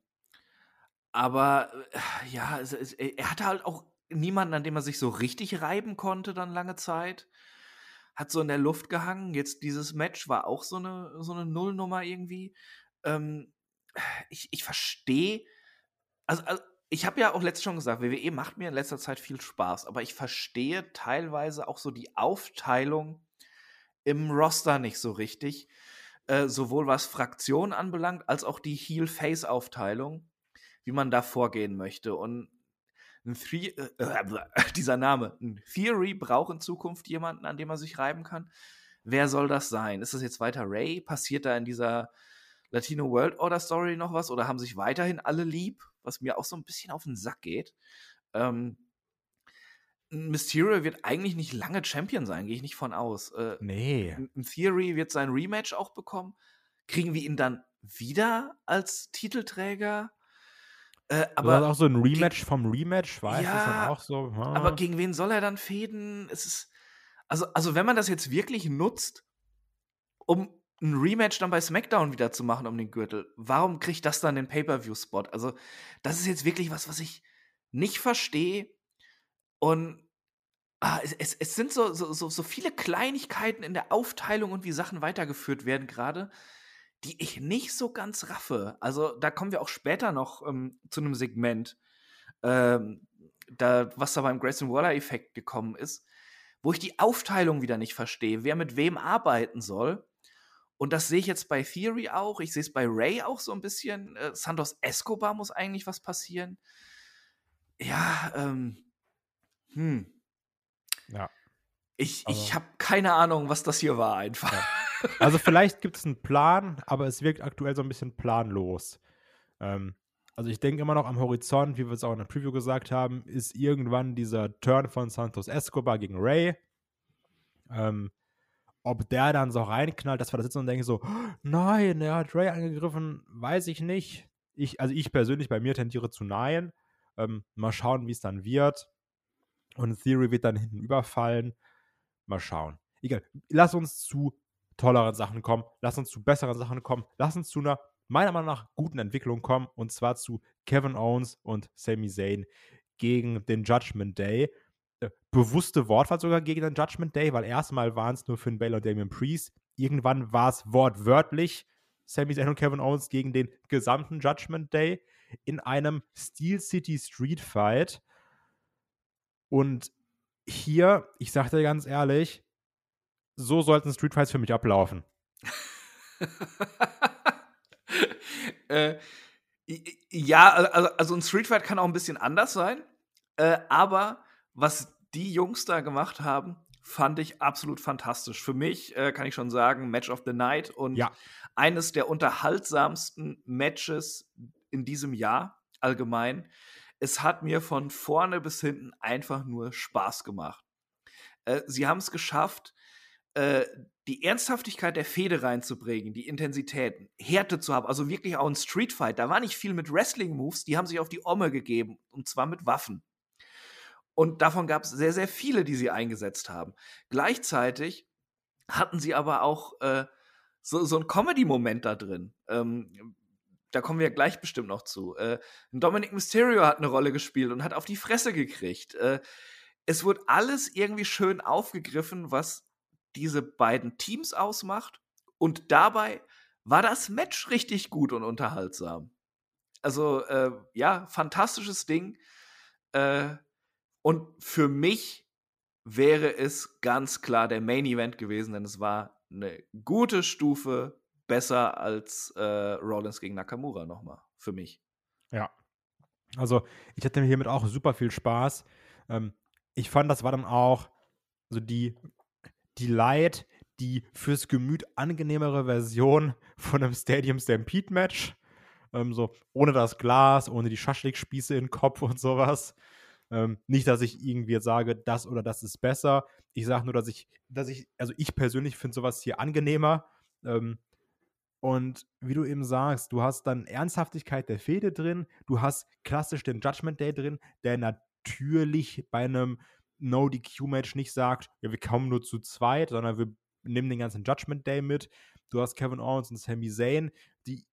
aber äh, ja, es, es, er hatte halt auch niemanden, an dem er sich so richtig reiben konnte, dann lange Zeit. Hat so in der Luft gehangen. Jetzt dieses Match war auch so eine, so eine Nullnummer irgendwie. Ähm, ich ich verstehe, also, also ich habe ja auch letztes schon gesagt, WWE macht mir in letzter Zeit viel Spaß, aber ich verstehe teilweise auch so die Aufteilung im Roster nicht so richtig. Äh, sowohl was Fraktionen anbelangt, als auch die Heel-Face-Aufteilung, wie man da vorgehen möchte. Und Three, äh, dieser Name, ein Theory braucht in Zukunft jemanden, an dem man sich reiben kann. Wer soll das sein? Ist das jetzt weiter Ray? Passiert da in dieser Latino World Order Story noch was? Oder haben sich weiterhin alle lieb? Was mir auch so ein bisschen auf den Sack geht. Ähm, Mysterio wird eigentlich nicht lange Champion sein, gehe ich nicht von aus. Äh, nee. In Theory wird sein Rematch auch bekommen. Kriegen wir ihn dann wieder als Titelträger? Äh, aber das auch so ein Rematch vom Rematch, weiß ja, dann auch so. Hm. Aber gegen wen soll er dann fäden? Es ist also also wenn man das jetzt wirklich nutzt, um ein Rematch dann bei SmackDown wieder zu machen um den Gürtel, warum kriegt das dann den Pay-per-View-Spot? Also das ist jetzt wirklich was, was ich nicht verstehe und ah, es, es, sind so, so, so viele Kleinigkeiten in der Aufteilung und wie Sachen weitergeführt werden gerade, die ich nicht so ganz raffe. Also da kommen wir auch später noch ähm, zu einem Segment, ähm, da, was da beim Grayson Waller-Effekt gekommen ist, wo ich die Aufteilung wieder nicht verstehe, wer mit wem arbeiten soll. Und das sehe ich jetzt bei Theory auch. Ich sehe es bei Ray auch so ein bisschen. Äh, Santos Escobar muss eigentlich was passieren. Ja, ähm, hm. Ja. Ich, ich habe keine Ahnung, was das hier war einfach. Ja. Also vielleicht gibt es einen Plan, aber es wirkt aktuell so ein bisschen planlos. Ähm, also ich denke immer noch am Horizont, wie wir es auch in der Preview gesagt haben, ist irgendwann dieser Turn von Santos Escobar gegen Ray. Ähm, ob der dann so reinknallt, dass wir da sitzen und denken so, nein, er hat Ray angegriffen, weiß ich nicht. Ich, also ich persönlich bei mir tendiere zu nein. Ähm, mal schauen, wie es dann wird. Und Theory wird dann hinten überfallen. Mal schauen. Egal. Lass uns zu tolleren Sachen kommen. Lass uns zu besseren Sachen kommen. Lass uns zu einer, meiner Meinung nach, guten Entwicklung kommen. Und zwar zu Kevin Owens und Sami Zayn gegen den Judgment Day. Äh, bewusste Wortwahl sogar gegen den Judgment Day, weil erstmal waren es nur Finn Balor und Damian Priest. Irgendwann war es wortwörtlich Sami Zayn und Kevin Owens gegen den gesamten Judgment Day in einem Steel City Street Fight. Und hier, ich sag dir ganz ehrlich, so sollten Street Fights für mich ablaufen. äh, ja, also, also, ein Street Fight kann auch ein bisschen anders sein, äh, aber was die Jungs da gemacht haben, fand ich absolut fantastisch. Für mich äh, kann ich schon sagen, Match of the Night und ja. eines der unterhaltsamsten Matches in diesem Jahr allgemein es hat mir von vorne bis hinten einfach nur Spaß gemacht. Äh, sie haben es geschafft, äh, die Ernsthaftigkeit der Fehde reinzubringen, die Intensität, Härte zu haben, also wirklich auch ein Streetfight. Da war nicht viel mit Wrestling-Moves, die haben sich auf die Omme gegeben, und zwar mit Waffen. Und davon gab es sehr, sehr viele, die sie eingesetzt haben. Gleichzeitig hatten sie aber auch äh, so, so ein Comedy-Moment da drin. Ähm, da kommen wir gleich bestimmt noch zu. Äh, Dominic Mysterio hat eine Rolle gespielt und hat auf die Fresse gekriegt. Äh, es wurde alles irgendwie schön aufgegriffen, was diese beiden Teams ausmacht. Und dabei war das Match richtig gut und unterhaltsam. Also, äh, ja, fantastisches Ding. Äh, und für mich wäre es ganz klar der Main Event gewesen, denn es war eine gute Stufe besser als äh, Rollins gegen Nakamura nochmal, für mich. Ja. Also, ich hatte hiermit auch super viel Spaß. Ähm, ich fand, das war dann auch so die, die Light, die fürs Gemüt angenehmere Version von einem Stadium Stampede Match. Ähm, so ohne das Glas, ohne die Schaschlikspieße im Kopf und sowas. Ähm, nicht, dass ich irgendwie jetzt sage, das oder das ist besser. Ich sage nur, dass ich, dass ich, also ich persönlich finde sowas hier angenehmer. Ähm, und wie du eben sagst, du hast dann Ernsthaftigkeit der Fehde drin, du hast klassisch den Judgment Day drin, der natürlich bei einem No-DQ-Match nicht sagt, ja, wir kommen nur zu zweit, sondern wir nehmen den ganzen Judgment Day mit. Du hast Kevin Owens und Sami Zayn, die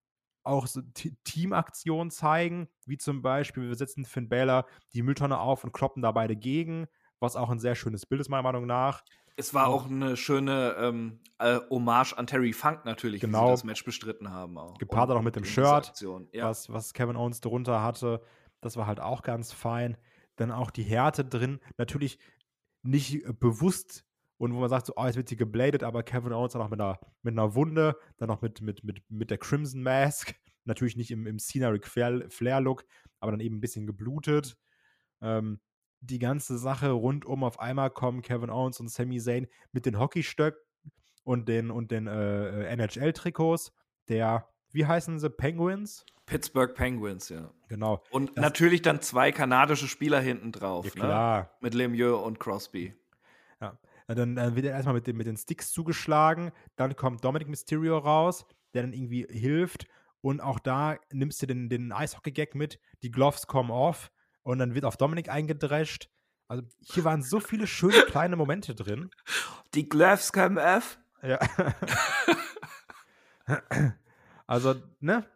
auch so Teamaktionen zeigen, wie zum Beispiel, wir setzen Finn Balor die Mülltonne auf und kloppen da beide gegen, was auch ein sehr schönes Bild ist, meiner Meinung nach. Es war auch, auch eine schöne ähm, äh, Hommage an Terry Funk natürlich, genau. wie sie genau. das Match bestritten haben. Auch. Gepaart auch mit dem Shirt, ja. was, was Kevin Owens drunter hatte. Das war halt auch ganz fein. Dann auch die Härte drin. Natürlich nicht bewusst und wo man sagt, so, oh, jetzt wird sie gebladet, aber Kevin Owens dann auch mit einer, mit einer Wunde, dann noch mit, mit, mit, mit der Crimson Mask, natürlich nicht im, im Scenic Flair-Look, aber dann eben ein bisschen geblutet. Ähm, die ganze Sache rundum auf einmal kommen Kevin Owens und Sami Zayn mit den Hockeystöcken und den, und den äh, NHL-Trikots der, wie heißen sie, Penguins? Pittsburgh Penguins, ja. Genau. Und das natürlich dann zwei kanadische Spieler hinten drauf. Ja, ne? klar. Ne? Mit Lemieux und Crosby. Ja. Dann, dann wird er erstmal mit den, mit den Sticks zugeschlagen. Dann kommt Dominic Mysterio raus, der dann irgendwie hilft. Und auch da nimmst du den, den Eishockey-Gag mit. Die Gloves kommen off. Und dann wird auf Dominic eingedrescht. Also hier waren so viele schöne kleine Momente drin. Die Gloves kommen off. Ja. also, ne?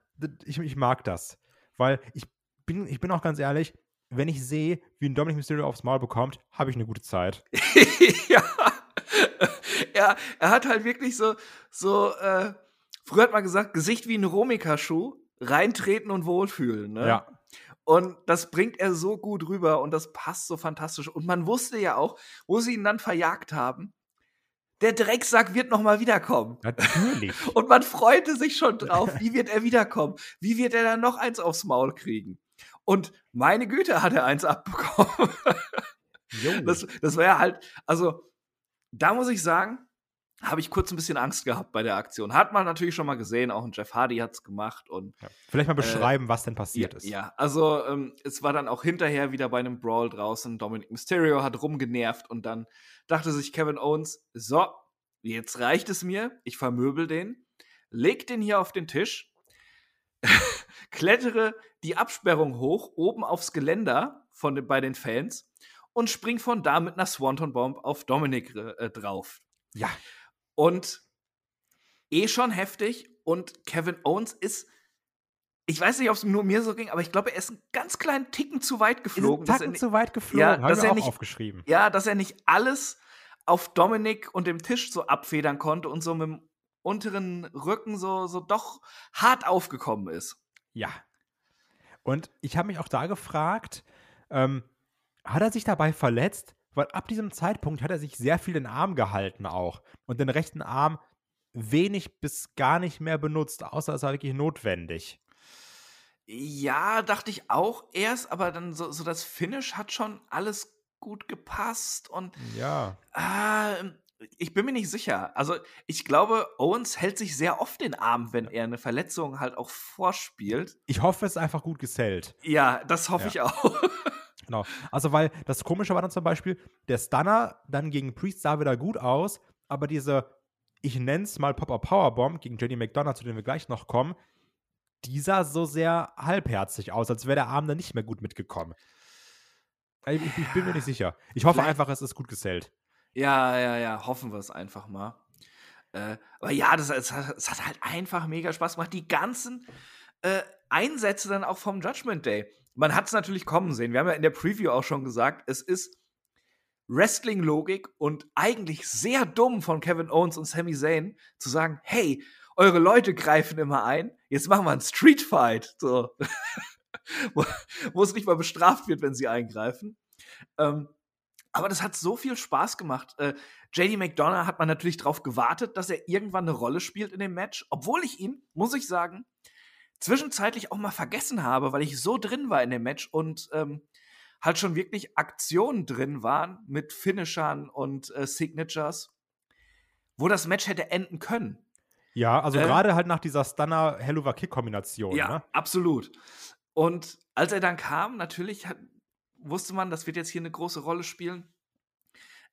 Ich, ich mag das. Weil ich bin, ich bin auch ganz ehrlich, wenn ich sehe, wie ein Dominic Mysterio aufs Maul bekommt, habe ich eine gute Zeit. ja. er, er hat halt wirklich so, so äh, früher hat man gesagt, Gesicht wie ein Romika-Schuh, reintreten und wohlfühlen. Ne? Ja. Und das bringt er so gut rüber und das passt so fantastisch. Und man wusste ja auch, wo sie ihn dann verjagt haben, der Drecksack wird noch mal wiederkommen. Natürlich. Und man freute sich schon drauf, wie wird er wiederkommen? Wie wird er dann noch eins aufs Maul kriegen? Und meine Güte, hat er eins abbekommen. das, das war ja halt, also da muss ich sagen, habe ich kurz ein bisschen Angst gehabt bei der Aktion. Hat man natürlich schon mal gesehen, auch ein Jeff Hardy hat es gemacht. Und, ja. Vielleicht mal äh, beschreiben, äh, was denn passiert ja, ist. Ja, also ähm, es war dann auch hinterher wieder bei einem Brawl draußen. Dominic Mysterio hat rumgenervt und dann dachte sich Kevin Owens, so, jetzt reicht es mir, ich vermöbel den, leg den hier auf den Tisch, klettere die Absperrung hoch, oben aufs Geländer von, bei den Fans und spring von da mit einer Swanton Bomb auf Dominic äh, drauf. Ja. Und eh schon heftig und Kevin Owens ist ich weiß nicht, ob es nur mir so ging, aber ich glaube, er ist einen ganz kleinen Ticken zu weit geflogen. Ist Tacken zu weit geflogen, ja, dass er nicht, aufgeschrieben. Ja, dass er nicht alles auf Dominik und dem Tisch so abfedern konnte und so mit dem unteren Rücken so, so doch hart aufgekommen ist. Ja. Und ich habe mich auch da gefragt, ähm, hat er sich dabei verletzt? Weil ab diesem Zeitpunkt hat er sich sehr viel den Arm gehalten auch. Und den rechten Arm wenig bis gar nicht mehr benutzt, außer es war wirklich notwendig. Ja, dachte ich auch erst, aber dann so, so das Finish hat schon alles gut gepasst und ja. Äh, ich bin mir nicht sicher. Also ich glaube, Owens hält sich sehr oft den Arm, wenn er eine Verletzung halt auch vorspielt. Ich hoffe, es ist einfach gut gesellt. Ja, das hoffe ja. ich auch. genau. Also, weil das Komische war dann zum Beispiel, der Stunner dann gegen Priest sah wieder gut aus, aber diese, ich nenne es mal Pop-Up Powerbomb gegen Jenny McDonough, zu dem wir gleich noch kommen, die sah so sehr halbherzig aus, als wäre der Arm dann nicht mehr gut mitgekommen. Ich, ich bin mir nicht sicher. Ich hoffe einfach, es ist gut gesellt. Ja, ja, ja, hoffen wir es einfach mal. Äh, aber ja, das, hat, es, hat, halt einfach mega Spaß gemacht. Die ganzen äh, Einsätze dann auch vom Judgment Day. Man hat es natürlich kommen sehen. Wir haben ja in der Preview auch schon gesagt, es ist Wrestling-Logik und eigentlich sehr dumm von Kevin Owens und Sami Zayn zu sagen, hey, eure Leute greifen immer ein, jetzt machen wir einen Street Fight, so. wo, wo es nicht mal bestraft wird, wenn sie eingreifen. Ähm, aber das hat so viel Spaß gemacht. Äh, JD McDonough hat man natürlich darauf gewartet, dass er irgendwann eine Rolle spielt in dem Match, obwohl ich ihn, muss ich sagen, zwischenzeitlich auch mal vergessen habe, weil ich so drin war in dem Match und ähm, halt schon wirklich Aktionen drin waren mit Finishern und äh, Signatures, wo das Match hätte enden können. Ja, also äh, gerade halt nach dieser Stunner Helluva Kick Kombination. Ja, ne? absolut. Und als er dann kam, natürlich hat, wusste man, das wird jetzt hier eine große Rolle spielen.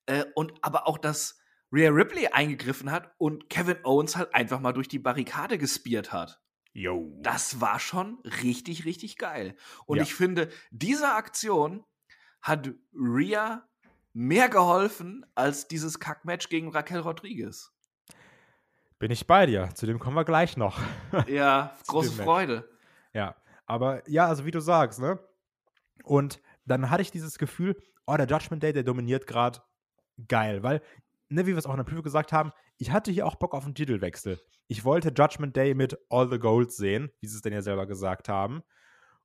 Äh, und aber auch, dass Rhea Ripley eingegriffen hat und Kevin Owens halt einfach mal durch die Barrikade gespiert hat. Yo. Das war schon richtig, richtig geil. Und ja. ich finde, diese Aktion hat Rhea mehr geholfen als dieses Kackmatch gegen Raquel Rodriguez. Bin ich bei dir. Zu dem kommen wir gleich noch. Ja, große. Freude. Ja, aber ja, also wie du sagst, ne? Und dann hatte ich dieses Gefühl, oh, der Judgment Day, der dominiert gerade geil, weil, ne, wie wir es auch in der Preview gesagt haben, ich hatte hier auch Bock auf einen Titelwechsel. Ich wollte Judgment Day mit All the Gold sehen, wie sie es denn ja selber gesagt haben.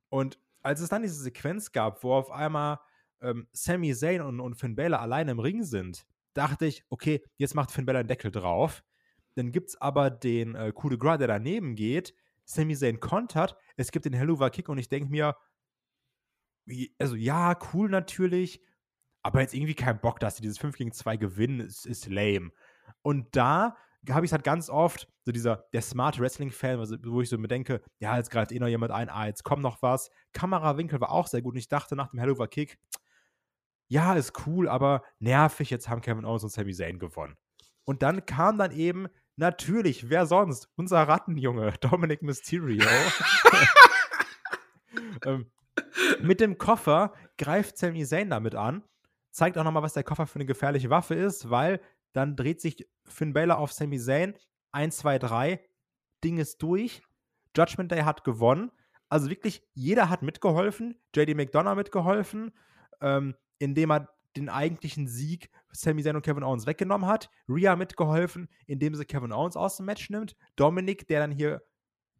Und als es dann diese Sequenz gab, wo auf einmal ähm, Sami Zayn und, und Finn Balor alleine im Ring sind, dachte ich, okay, jetzt macht Finn Balor einen Deckel drauf. Dann gibt es aber den äh, Coup de Gras, der daneben geht. Sami Zayn kontert. Es gibt den Helluva Kick und ich denke mir, also ja, cool natürlich, aber jetzt irgendwie kein Bock, dass sie dieses 5 gegen 2 gewinnen, ist, ist lame. Und da habe ich es halt ganz oft, so dieser, der smarte Wrestling-Fan, wo ich so mir denke, ja, jetzt greift eh noch jemand ein, ah, jetzt kommt noch was. Kamerawinkel war auch sehr gut und ich dachte nach dem Helluva Kick, ja, ist cool, aber nervig, jetzt haben Kevin Owens und Sami Zayn gewonnen. Und dann kam dann eben, natürlich, wer sonst? Unser Rattenjunge, Dominic Mysterio. ähm, mit dem Koffer greift Sami Zayn damit an, zeigt auch nochmal, was der Koffer für eine gefährliche Waffe ist, weil dann dreht sich Finn Balor auf Sami Zayn. 1, 2, 3, Ding ist durch. Judgment Day hat gewonnen. Also wirklich, jeder hat mitgeholfen. JD McDonough mitgeholfen, ähm, indem er den eigentlichen Sieg Sami Zayn und Kevin Owens weggenommen hat. Rhea mitgeholfen, indem sie Kevin Owens aus dem Match nimmt. Dominic, der dann hier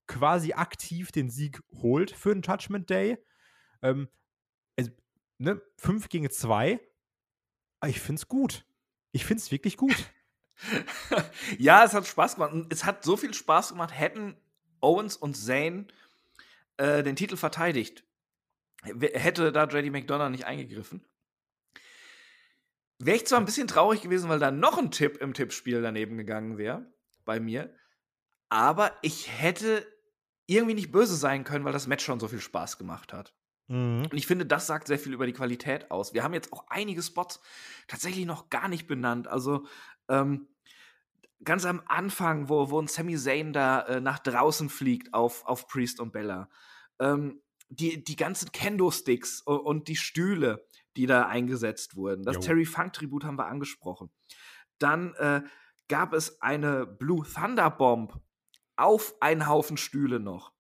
quasi aktiv den Sieg holt für den Judgment Day. Ähm, also, ne, 5 gegen 2. Ich find's gut. Ich find's wirklich gut. ja, es hat Spaß gemacht. Und es hat so viel Spaß gemacht, hätten Owens und Zayn äh, den Titel verteidigt. Hätte da JD McDonough nicht eingegriffen. Wäre ich zwar ein bisschen traurig gewesen, weil da noch ein Tipp im Tippspiel daneben gegangen wäre, bei mir. Aber ich hätte irgendwie nicht böse sein können, weil das Match schon so viel Spaß gemacht hat. Mhm. Und ich finde, das sagt sehr viel über die Qualität aus. Wir haben jetzt auch einige Spots tatsächlich noch gar nicht benannt. Also ähm, ganz am Anfang, wo, wo ein Sami Zayn da äh, nach draußen fliegt auf, auf Priest und Bella. Ähm, die, die ganzen Kendo-Sticks und, und die Stühle, die da eingesetzt wurden. Das Jo. Terry Funk-Tribut haben wir angesprochen. Dann äh, gab es eine Blue Thunder Bomb auf einen Haufen Stühle noch.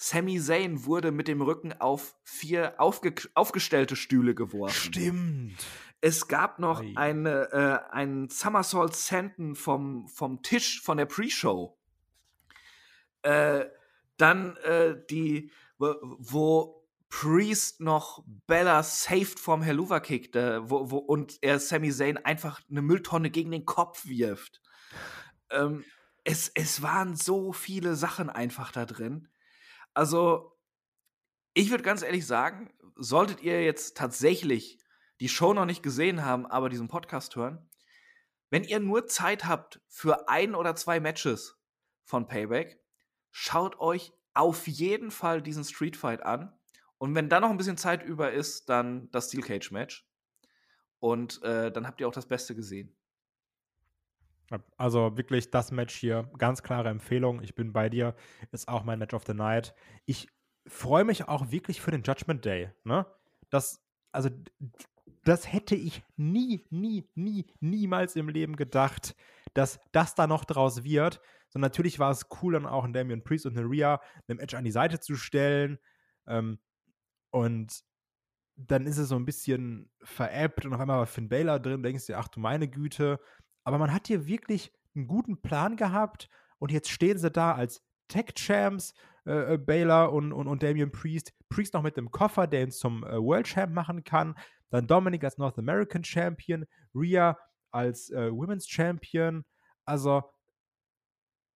Sami Zayn wurde mit dem Rücken auf vier aufge aufgestellte Stühle geworfen. Stimmt. Es gab noch Ei. eine, äh, einen Somersault Senten vom, vom Tisch von der Pre-Show. Äh, dann äh, die, wo, Priest noch Bella saved vom Helluva Kick, äh, wo, wo, und er Sami Zayn einfach eine Mülltonne gegen den Kopf wirft. Ähm, es, es waren so viele Sachen einfach da drin. Also, ich würde ganz ehrlich sagen, solltet ihr jetzt tatsächlich die Show noch nicht gesehen haben, aber diesen Podcast hören, wenn ihr nur Zeit habt für ein oder zwei Matches von Payback, schaut euch auf jeden Fall diesen Street Fight an. Und wenn dann noch ein bisschen Zeit über ist, dann das Steel Cage Match. Und äh, dann habt ihr auch das Beste gesehen. Also wirklich das Match hier, ganz klare Empfehlung. Ich bin bei dir. Ist auch mein Match of the Night. Ich freue mich auch wirklich für den Judgment Day. Ne? Das, also, das hätte ich nie, nie, nie, niemals im Leben gedacht, dass das da noch draus wird. So, natürlich war es cool, dann auch einen Damian Priest und eine Rhea Edge an die Seite zu stellen. Ähm, und dann ist es so ein bisschen veräppt und auf einmal war Finn Balor drin, denkst du, ach du meine Güte. Aber man hat hier wirklich einen guten Plan gehabt und jetzt stehen sie da als Tech-Champs, äh, äh, Baylor und, und, und Damian Priest. Priest noch mit dem Koffer, der ihn zum äh, World Champ machen kann. Dann Dominic als North American Champion, Rhea als äh, Women's Champion. Also,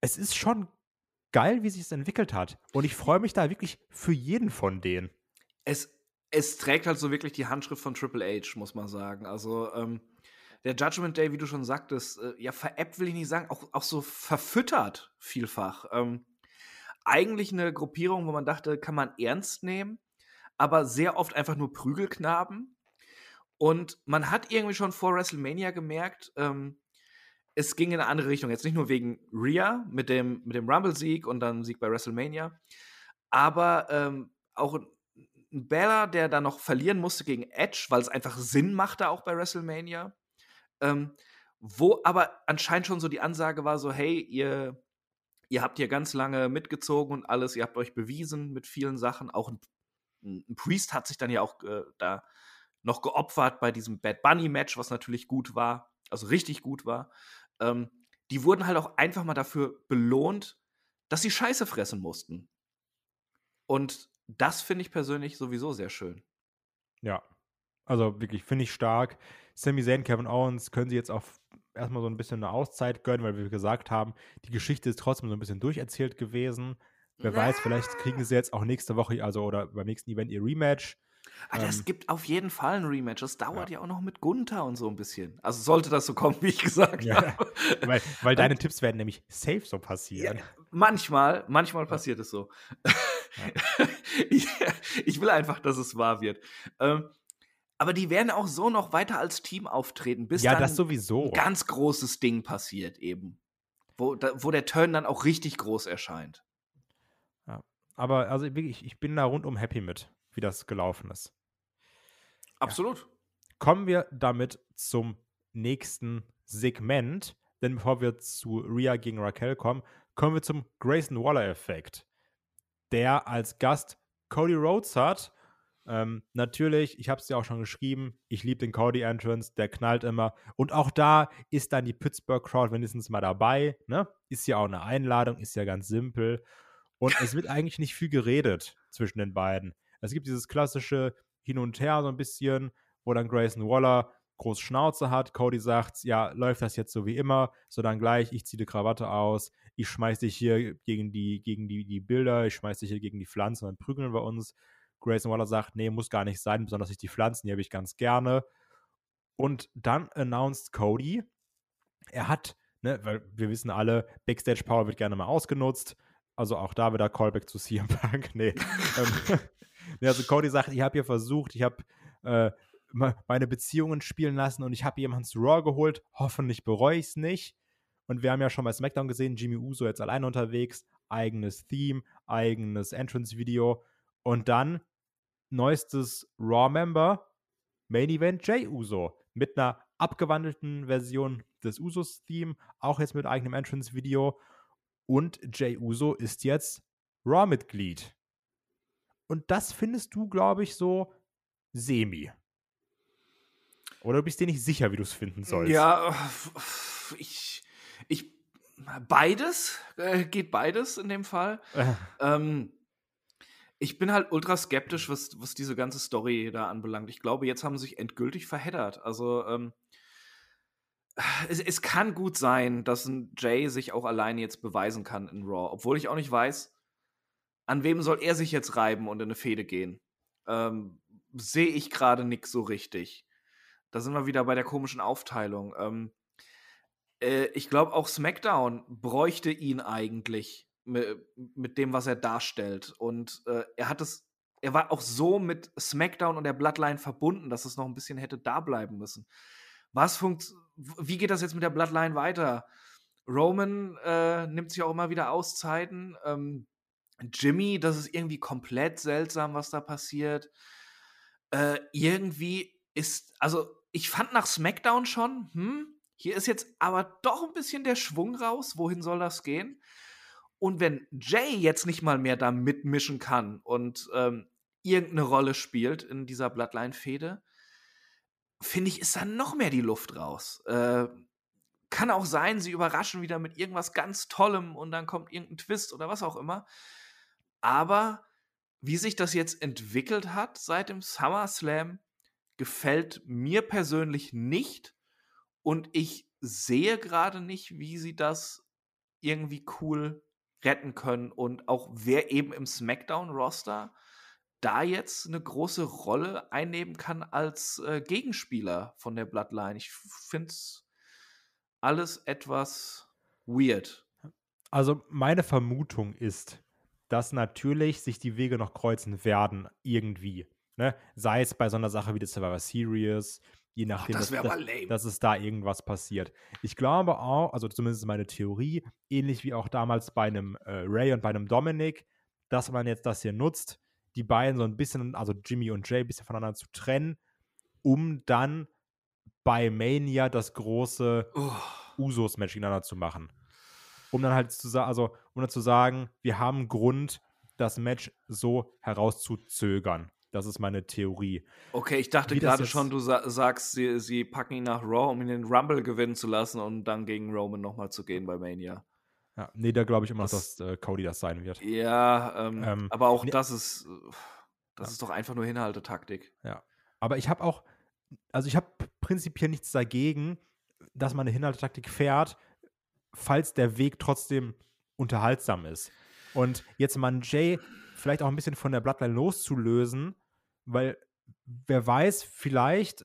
es ist schon geil, wie sich es entwickelt hat. Und ich freue mich da wirklich für jeden von denen. es, es trägt halt so wirklich die Handschrift von Triple H, muss man sagen. Also, ähm, der Judgment Day, wie du schon sagtest, äh, ja, veräppt will ich nicht sagen, auch, auch so verfüttert vielfach. Ähm, eigentlich eine Gruppierung, wo man dachte, kann man ernst nehmen, aber sehr oft einfach nur Prügelknaben. Und man hat irgendwie schon vor WrestleMania gemerkt, ähm, es ging in eine andere Richtung. Jetzt nicht nur wegen Rhea mit dem, mit dem Rumble-Sieg und dann Sieg bei WrestleMania, aber ähm, auch ein Bella, der dann noch verlieren musste gegen Edge, weil es einfach Sinn machte, auch bei WrestleMania. Ähm, wo aber anscheinend schon so die Ansage war, so, hey, ihr, ihr habt hier ganz lange mitgezogen und alles, ihr habt euch bewiesen mit vielen Sachen. Auch ein, ein Priest hat sich dann ja auch äh, da noch geopfert bei diesem Bad Bunny-Match, was natürlich gut war, also richtig gut war. Ähm, die wurden halt auch einfach mal dafür belohnt, dass sie Scheiße fressen mussten. Und das finde ich persönlich sowieso sehr schön. Ja, also wirklich, finde ich stark. Sami Zayn, Kevin Owens können sie jetzt auch erstmal so ein bisschen eine Auszeit gönnen, weil wir gesagt haben, die Geschichte ist trotzdem so ein bisschen durcherzählt gewesen. Wer weiß, vielleicht kriegen sie jetzt auch nächste Woche, also oder beim nächsten Event ihr Rematch. Ah, das ähm, gibt auf jeden Fall ein Rematch. Das dauert ja. ja. auch noch mit Gunther und so ein bisschen. Also sollte das so kommen, wie ich gesagt ja, habe. Weil, weil deine Tipps werden nämlich safe so passieren. Ja, manchmal, manchmal passiert es so. ich, ich, will einfach, dass es wahr wird. Ähm, aber die werden auch so noch weiter als Team auftreten, bis ja, dann das sowieso. ein ganz großes Ding passiert eben. Wo, da, wo der Turn dann auch richtig groß erscheint. Ja. Aber also wirklich, ich bin da rundum happy mit, wie das gelaufen ist. Absolut. Ja. Kommen wir damit zum nächsten Segment. Denn bevor wir zu Rhea gegen Raquel kommen, kommen wir zum Grayson Waller-Effekt, der als Gast Cody Rhodes hat ähm, natürlich, ich habe es ja auch schon geschrieben, ich liebe den Cody Entrance, der knallt immer. Und auch da ist dann die Pittsburgh Crowd wenigstens mal dabei. Ne? Ist ja auch eine Einladung, ist ja ganz simpel. Und es wird eigentlich nicht viel geredet zwischen den beiden. Es gibt dieses klassische Hin und Her so ein bisschen, wo dann Grayson Waller groß Schnauze hat. Cody sagt, ja, läuft das jetzt so wie immer, so dann gleich, ich ziehe die Krawatte aus, ich schmeiß dich hier gegen die, gegen die, die Bilder, ich schmeiß dich hier gegen die Pflanzen, dann prügeln wir uns. Grayson Waller sagt, nee, muss gar nicht sein, besonders ich die Pflanzen, die habe ich ganz gerne. Und dann announced Cody, er hat, ne, weil wir wissen alle, Backstage Power wird gerne mal ausgenutzt. Also auch da wieder Callback zu CM Punk. Nee. ähm, also Cody sagt, ich habe hier versucht, ich habe äh, meine Beziehungen spielen lassen und ich habe jemanden zu Raw geholt. Hoffentlich bereue ich es nicht. Und wir haben ja schon bei SmackDown gesehen, Jimmy Uso jetzt allein unterwegs, eigenes Theme, eigenes Entrance-Video. Und dann neuestes Raw-Member, Main Event Jay Uso, mit einer abgewandelten Version des Usos-Theme, auch jetzt mit eigenem Entrance-Video. Und Jay Uso ist jetzt Raw-Mitglied. Und das findest du, glaube ich, so semi. Oder du bist dir nicht sicher, wie du es finden sollst? Ja, ich, ich, beides, äh, geht beides in dem Fall. Äh. Ähm, ich bin halt ultra skeptisch, was, was diese ganze Story da anbelangt. Ich glaube, jetzt haben sie sich endgültig verheddert. Also, ähm, es, es, kann gut sein, dass ein Jay sich auch alleine jetzt beweisen kann in Raw. Obwohl ich auch nicht weiß, an wem soll er sich jetzt reiben und in eine Fehde gehen. Ähm, Sehe ich gerade nix so richtig. Da sind wir wieder bei der komischen Aufteilung. Ähm, äh, ich glaube, auch SmackDown bräuchte ihn eigentlich mit, dem, was er darstellt. Und äh, er hat es, er war auch so mit SmackDown und der Bloodline verbunden, dass es noch ein bisschen hätte da bleiben müssen. Was funkt, wie geht das jetzt mit der Bloodline weiter? Roman äh, nimmt sich auch immer wieder Auszeiten. Ähm, Jimmy, das ist irgendwie komplett seltsam, was da passiert. Äh, irgendwie ist, also ich fand nach SmackDown schon, hm, hier ist jetzt aber doch ein bisschen der Schwung raus. Wohin soll das gehen? Und wenn Jay jetzt nicht mal mehr da mitmischen kann und ähm, irgendeine Rolle spielt in dieser Bloodline-Fehde, finde ich, ist dann noch mehr die Luft raus. Äh, kann auch sein, sie überraschen wieder mit irgendwas ganz Tollem und dann kommt irgendein Twist oder was auch immer. Aber wie sich das jetzt entwickelt hat seit dem SummerSlam, gefällt mir persönlich nicht. Und ich sehe gerade nicht, wie sie das irgendwie cool retten können und auch wer eben im SmackDown-Roster da jetzt eine große Rolle einnehmen kann als äh, Gegenspieler von der Bloodline. Ich finde es alles etwas weird. Also meine Vermutung ist, dass natürlich sich die Wege noch kreuzen werden, irgendwie. Ne? Sei es bei so einer Sache wie der Survivor Series, je nachdem, Ach, das dass, dass, dass, es da irgendwas passiert. Ich glaube auch, also zumindest meine Theorie, ähnlich wie auch damals bei einem äh, Ray und bei einem Dominic, dass man jetzt das hier nutzt, die beiden so ein bisschen, also Jimmy und Jay, ein bisschen voneinander zu trennen, um dann bei Mania das große Oh. Usos-Match gegeneinander zu machen. Um dann halt zu sagen, also um dann zu sagen, wir haben Grund, das Match so herauszuzögern. Das ist meine Theorie. Okay, ich dachte gerade schon, du sa sagst, sie, sie packen ihn nach Raw, um ihn den Rumble gewinnen zu lassen und dann gegen Roman nochmal zu gehen bei Mania. Ja, nee, da glaube ich immer noch, Das- dass äh, Cody das sein wird. Ja, ähm, Ähm, aber auch nee. das ist, das Ja. ist doch einfach nur Hinhaltetaktik. Aber ich habe auch, also ich habe prinzipiell nichts dagegen, dass man eine Hinhaltetaktik fährt, falls der Weg trotzdem unterhaltsam ist. Und jetzt mal Jay vielleicht auch ein bisschen von der Bloodline loszulösen, weil wer weiß, vielleicht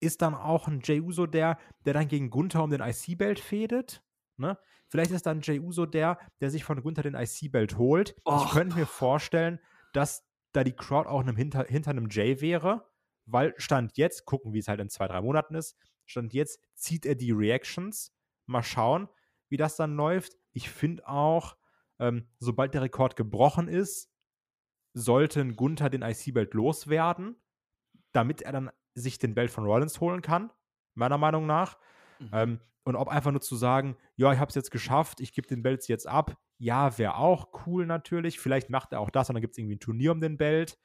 ist dann auch ein Jay Uso der, der dann gegen Gunther um den IC-Belt fädet. Ne? Vielleicht ist dann Jay Uso der, der sich von Gunther den IC-Belt holt. Och. Ich könnte mir vorstellen, dass da die Crowd auch einem hinter, hinter einem Jay wäre, weil Stand jetzt, gucken, wie es halt in zwei, drei Monaten ist, Stand jetzt zieht er die Reactions. Mal schauen, wie das dann läuft. Ich finde auch, ähm, sobald der Rekord gebrochen ist, sollten Gunther den IC-Belt loswerden, damit er dann sich den Belt von Rollins holen kann, meiner Meinung nach. Mhm. Ähm, und ob einfach nur zu sagen, ja, ich habe es jetzt geschafft, ich gebe den Belt jetzt ab, ja, wäre auch cool natürlich. Vielleicht macht er auch das und dann gibt es irgendwie ein Turnier um den Belt.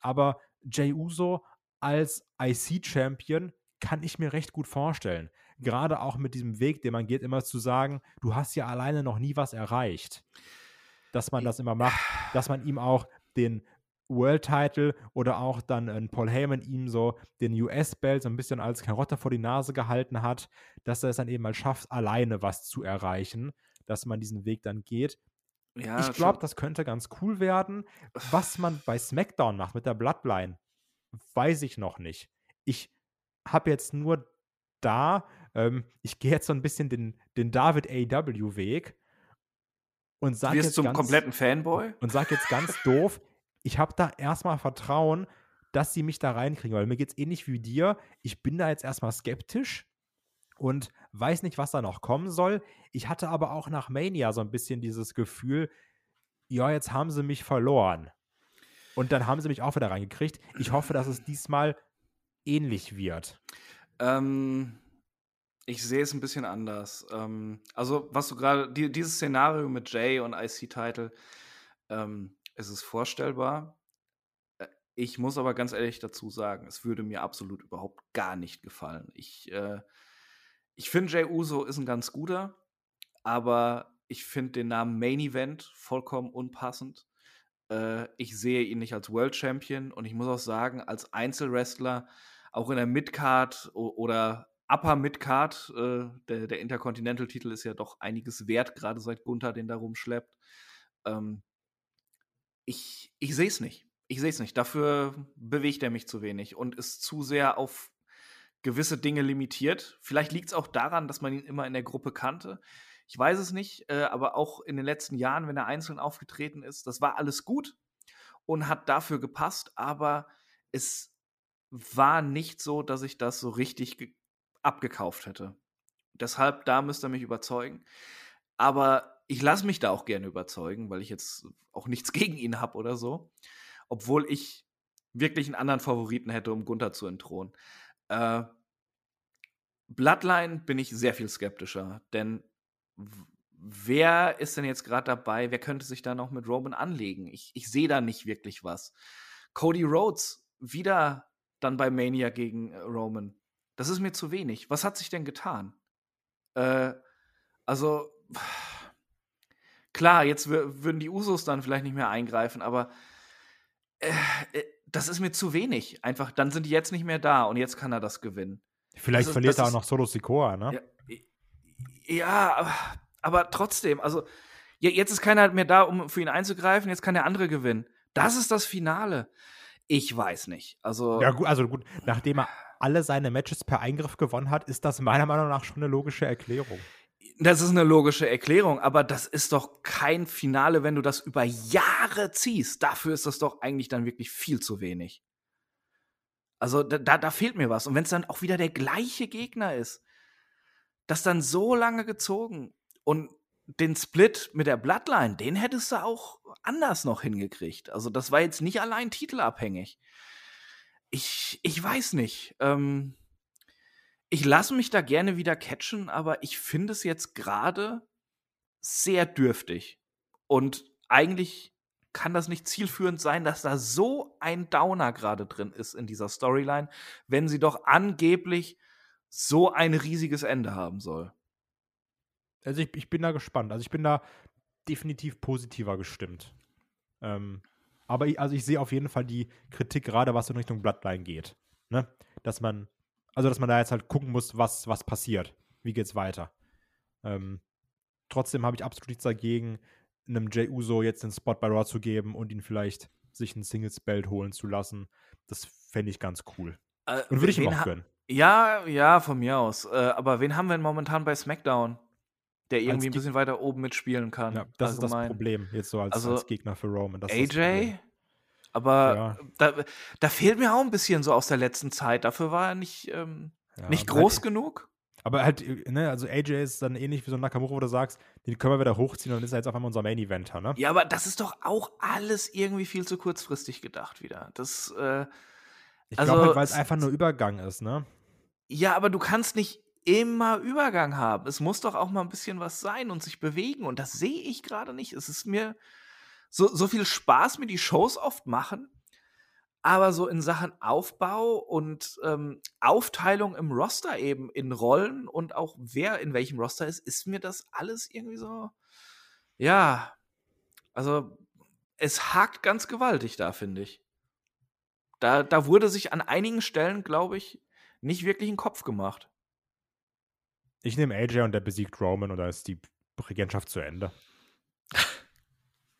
Aber Jay Uso als IC-Champion kann ich mir recht gut vorstellen. Gerade auch mit diesem Weg, den man geht, immer zu sagen, du hast ja alleine noch nie was erreicht. Dass man das immer macht, dass man ihm auch den World Title oder auch dann äh, Paul Heyman ihm so den US-Belt so ein bisschen als Karotte vor die Nase gehalten hat, dass er es dann eben mal schafft, alleine was zu erreichen, dass man diesen Weg dann geht. ja, ich glaube, das könnte ganz cool werden. Was man bei SmackDown macht mit der Bloodline, weiß ich noch nicht. Ich habe jetzt nur da, ähm, ich gehe jetzt so ein bisschen den, den David AW-Weg und Du sage wirst jetzt zum ganz, kompletten Fanboy. und sag jetzt ganz doof, ich habe da erstmal Vertrauen, dass sie mich da reinkriegen, weil mir geht es ähnlich wie dir. Ich bin da jetzt erstmal skeptisch und weiß nicht, was da noch kommen soll. Ich hatte aber auch nach Mania so ein bisschen dieses Gefühl, ja, jetzt haben sie mich verloren. Und dann haben sie mich auch wieder reingekriegt. Ich hoffe, dass es diesmal ähnlich wird. Ähm, ich sehe es ein bisschen anders. Ähm, also, was du gerade, die, dieses Szenario mit Jay und IC-Title, ähm, es ist vorstellbar. Äh, Ich muss aber ganz ehrlich dazu sagen, es würde mir absolut überhaupt gar nicht gefallen. Ich, äh, ich finde, Jay Uso ist ein ganz guter, aber ich finde den Namen Main Event vollkommen unpassend. Äh, ich sehe ihn nicht als World Champion und ich muss auch sagen, als Einzelwrestler, auch in der Midcard oder Upper Midcard, äh, der, der Intercontinental-Titel ist ja doch einiges wert, gerade seit Gunther den da rumschleppt. Ähm, ich ich sehe es nicht. Ich sehe es nicht. Dafür bewegt er mich zu wenig und ist zu sehr auf gewisse Dinge limitiert. Vielleicht liegt es auch daran, dass man ihn immer in der Gruppe kannte. Ich weiß es nicht, äh, aber auch in den letzten Jahren, wenn er einzeln aufgetreten ist, das war alles gut und hat dafür gepasst, aber es war nicht so, dass ich das so richtig abgekauft hätte. Deshalb, da müsst ihr mich überzeugen. Aber ich lasse mich da auch gerne überzeugen, weil ich jetzt auch nichts gegen ihn habe oder so. Obwohl ich wirklich einen anderen Favoriten hätte, um Gunther zu entthronen. Äh, Bloodline bin ich sehr viel skeptischer, denn wer ist denn jetzt gerade dabei? Wer könnte sich da noch mit Roman anlegen? Ich, ich sehe da nicht wirklich was. Cody Rhodes wieder dann bei Mania gegen äh, Roman. Das ist mir zu wenig. Was hat sich denn getan? Äh, also, klar, jetzt wür- würden die Usos dann vielleicht nicht mehr eingreifen, aber äh, äh, das ist mir zu wenig. Einfach, dann sind die jetzt nicht mehr da und jetzt kann er das gewinnen. Vielleicht Also, verliert das er auch noch Solo Sikoa, ne? Ja, ja aber, aber trotzdem, also je- jetzt ist keiner mehr da, um für ihn einzugreifen, jetzt kann der andere gewinnen. Das ist das Finale. Ich weiß nicht. Also, Ja, gut, also gut, nachdem er alle seine Matches per Eingriff gewonnen hat, ist das meiner Meinung nach schon eine logische Erklärung. das ist eine logische Erklärung, aber das ist doch kein Finale, wenn du das über Jahre ziehst. Dafür ist das doch eigentlich dann wirklich viel zu wenig. Also da, da, da fehlt mir was. Und wenn es dann auch wieder der gleiche Gegner ist, das dann so lange gezogen und den Split mit der Bloodline, den hättest du auch anders noch hingekriegt. Also das war jetzt nicht allein titelabhängig. Ich, ich weiß nicht. Ähm, ich lasse mich da gerne wieder catchen, aber ich finde es jetzt gerade sehr dürftig. Und eigentlich kann das nicht zielführend sein, dass da so ein Downer gerade drin ist in dieser Storyline, wenn sie doch angeblich so ein riesiges Ende haben soll. Also ich, ich bin da gespannt. Also ich bin da definitiv positiver gestimmt. Ähm, aber ich, also ich sehe auf jeden Fall die Kritik, gerade was in Richtung Bloodline geht. Ne? Dass man, also dass man da jetzt halt gucken muss, was, was passiert. Wie geht's weiter? Ähm, trotzdem habe ich absolut nichts dagegen, einem Jey Uso jetzt den Spot bei Raw zu geben und ihn vielleicht sich ein Singles-Belt holen zu lassen. Das fände ich ganz cool. Äh, und würde ich ihm auch gönnen. Ja, ja, von mir aus. Äh, aber wen haben wir denn momentan bei SmackDown, der irgendwie ein bisschen weiter oben mitspielen kann? Ja, das ist das allgemein? Problem jetzt so als, Also, als Gegner für Roman. Das das AJ? Aber Ja. da, da fehlt mir auch ein bisschen so aus der letzten Zeit. Dafür war er nicht, ähm, Ja, nicht aber groß halt, genug. Aber halt, äh, ne, also AJ ist dann ähnlich wie so ein Nakamura, wo du sagst, den können wir wieder hochziehen und dann ist er jetzt auf einmal unser Main-Eventer, ne? Ja, aber das ist doch auch alles irgendwie viel zu kurzfristig gedacht wieder. Das, äh, Ich also, glaube halt, weil es einfach nur Übergang ist, ne? ja, aber du kannst nicht immer Übergang haben. Es muss doch auch mal ein bisschen was sein und sich bewegen. Und das sehe ich gerade nicht. Es ist mir so, so viel Spaß, mir die Shows oft machen. Aber so in Sachen Aufbau und ähm, Aufteilung im Roster eben in Rollen und auch wer in welchem Roster ist, ist mir das alles irgendwie so. Ja, also es hakt ganz gewaltig da, finde ich. Da, da wurde sich an einigen Stellen, glaube ich, nicht wirklich einen Kopf gemacht. Ich nehme AJ und der besiegt Roman und dann ist die Regentschaft zu Ende.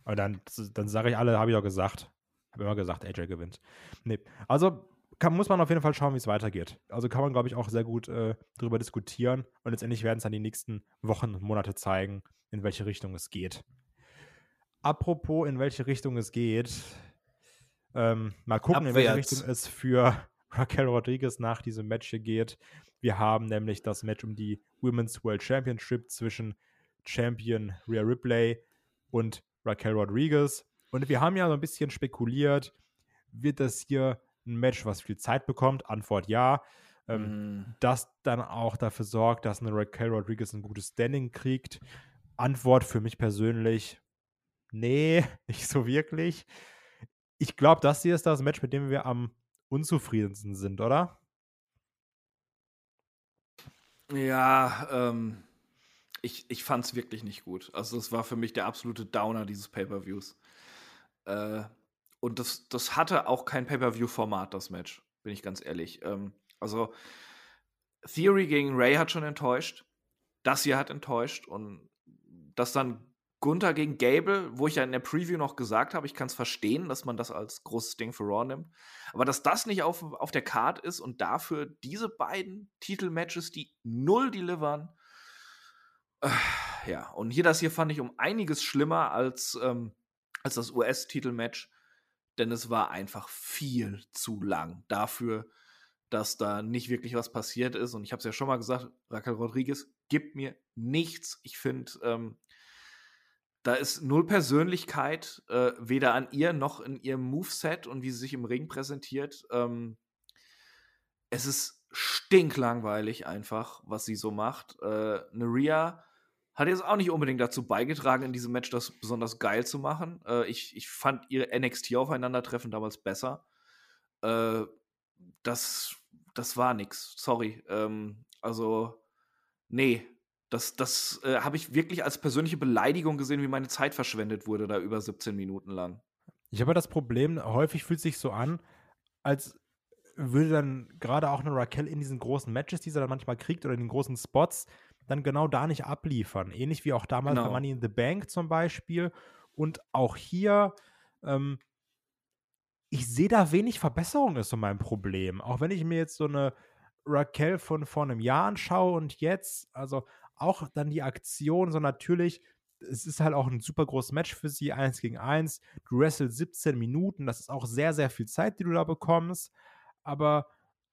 Und dann, dann sage ich alle, habe ich auch gesagt. Habe immer gesagt, AJ gewinnt. Nee. Also kann, muss man auf jeden Fall schauen, wie es weitergeht. Also kann man, glaube ich, auch sehr gut äh, darüber diskutieren. Und letztendlich werden es dann die nächsten Wochen und Monate zeigen, in welche Richtung es geht. Apropos, in welche Richtung es geht. Ähm, mal gucken, in welche Abwärts. Richtung es für Raquel Rodriguez nach diesem Match hier geht. Wir haben nämlich das Match um die Women's World Championship zwischen Champion Rhea Ripley und Raquel Rodriguez. Und wir haben ja so ein bisschen spekuliert, wird das hier ein Match, was viel Zeit bekommt? Antwort ja. Ähm, Mm. das dann auch dafür sorgt, dass eine Raquel Rodriguez ein gutes Standing kriegt. Antwort für mich persönlich, nee, nicht so wirklich. Ich glaube, das hier ist das Match, mit dem wir am unzufriedensten sind, oder? Ja, ähm, ich, ich fand es wirklich nicht gut. Also, das war für mich der absolute Downer dieses Pay-Per-Views. Äh, und das, das hatte auch kein Pay-Per-View-Format, das Match, bin ich ganz ehrlich. Ähm, also, Theory gegen Ray hat schon enttäuscht. Das hier hat enttäuscht. Und das dann Gunther gegen Gable, wo ich ja in der Preview noch gesagt habe, ich kann es verstehen, dass man das als großes Ding für Raw nimmt. Aber dass das nicht auf, auf der Card ist und dafür diese beiden Titelmatches, die null delivern, äh, ja, und hier das hier fand ich um einiges schlimmer als, ähm, als das US-Titelmatch, denn es war einfach viel zu lang dafür, dass da nicht wirklich was passiert ist. Und ich habe es ja schon mal gesagt, Raquel Rodriguez gibt mir nichts. Ich finde, ähm, da ist null Persönlichkeit, äh, weder an ihr noch in ihrem Moveset und wie sie sich im Ring präsentiert. Ähm, es ist stinklangweilig einfach, was sie so macht. Äh, Naria hat jetzt auch nicht unbedingt dazu beigetragen, in diesem Match das besonders geil zu machen. Äh, ich, ich fand ihre NXT-Aufeinandertreffen damals besser. Äh, das, das war nix. Sorry. Ähm, also, nee. Das, das äh, habe ich wirklich als persönliche Beleidigung gesehen, wie meine Zeit verschwendet wurde, da über 17 Minuten lang. Ich habe das Problem, häufig fühlt es sich so an, als würde dann gerade auch eine Raquel in diesen großen Matches, die sie dann manchmal kriegt, oder in den großen Spots, dann genau da nicht abliefern. Ähnlich wie auch damals bei Genau. Money in the Bank zum Beispiel. Und auch hier, ähm, ich sehe da wenig Verbesserung, ist so mein Problem. Auch wenn ich mir jetzt so eine Raquel von vor einem Jahr anschaue und jetzt, also auch dann die Aktion, so natürlich, es ist halt auch ein super großes Match für sie, eins gegen eins. Du wrestlest 17 Minuten, das ist auch sehr, sehr viel Zeit, die du da bekommst. Aber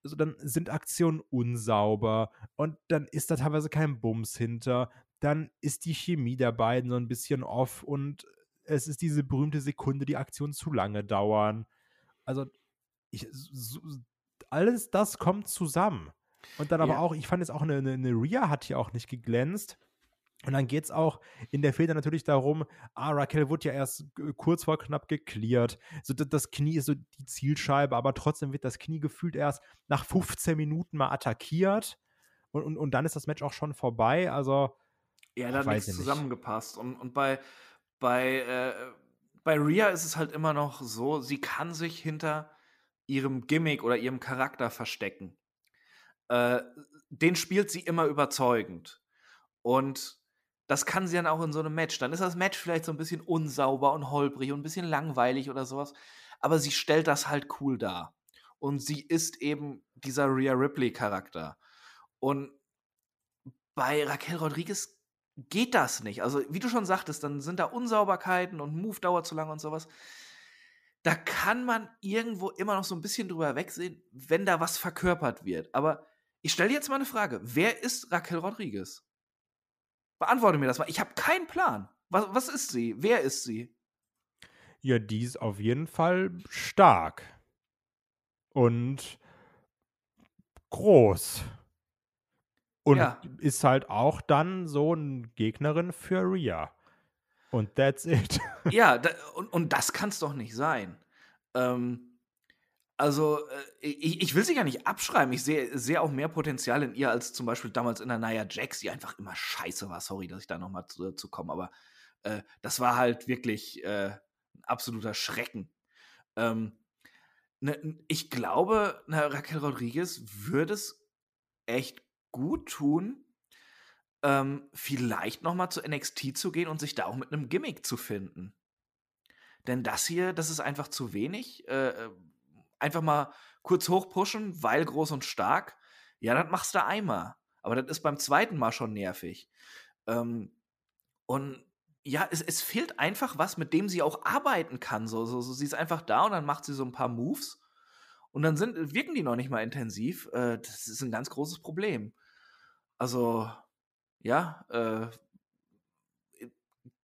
so, dann sind Aktionen unsauber und dann ist da teilweise kein Bums hinter. Dann ist die Chemie der beiden so ein bisschen off und es ist diese berühmte Sekunde, die Aktionen zu lange dauern. Also, ich, so, alles das kommt zusammen. Und dann aber Ja. auch, ich fand jetzt auch eine, eine, eine Rhea hat hier auch nicht geglänzt. Und dann geht es auch in der Fehde natürlich darum, ah, Raquel wurde ja erst äh, kurz vor knapp geklärt. So, das, Knie ist so die Zielscheibe, aber trotzdem wird das Knie gefühlt erst nach 15 Minuten mal attackiert. Und, und, und dann ist das Match auch schon vorbei. Also, Ja, da hat nichts ich nicht. zusammengepasst. Und, und bei, bei, äh, bei Rhea ist es halt immer noch so, sie kann sich hinter ihrem Gimmick oder ihrem Charakter verstecken. Äh, den spielt sie immer überzeugend. Und das kann sie dann auch in so einem Match. Dann ist das Match vielleicht so ein bisschen unsauber und holprig und ein bisschen langweilig oder sowas. Aber sie stellt das halt cool dar. Und sie ist eben dieser Rhea Ripley-Charakter. Und bei Raquel Rodriguez geht das nicht. Also, wie du schon sagtest, dann sind da Unsauberkeiten und Move dauert zu lange und sowas. Da kann man irgendwo immer noch so ein bisschen drüber wegsehen, wenn da was verkörpert wird. Aber ich stelle dir jetzt mal eine Frage. Wer ist Raquel Rodriguez? Beantworte mir das mal. Ich habe keinen Plan. Was, was ist sie? Wer ist sie? ja, die ist auf jeden Fall stark. Und groß. Und Ja. ist halt auch dann so eine Gegnerin für Rhea. Und that's it. ja, da, und, und das kann es doch nicht sein. Ähm, also, äh, ich, ich will sie gar nicht abschreiben. Ich sehe sehe auch mehr Potenzial in ihr als zum Beispiel damals in der Nia Jax, die einfach immer scheiße war. Sorry, dass ich da nochmal zu, zu komme, aber äh, das war halt wirklich äh, ein absoluter Schrecken. Ähm, ne, ich glaube, na, Raquel Rodriguez würde es echt gut tun, ähm, vielleicht noch mal zu NXT zu gehen und sich da auch mit einem Gimmick zu finden. Denn das hier, das ist einfach zu wenig. Äh, äh, einfach mal kurz hochpushen, weil groß und stark. Ja, das machst du einmal. Aber das ist beim zweiten Mal schon nervig. Ähm, und ja, es, es fehlt einfach was, mit dem sie auch arbeiten kann. So, so, so, sie ist einfach da und dann macht sie so ein paar Moves. Und dann sind, wirken die noch nicht mal intensiv. Äh, das ist ein ganz großes Problem. Also, ja, äh,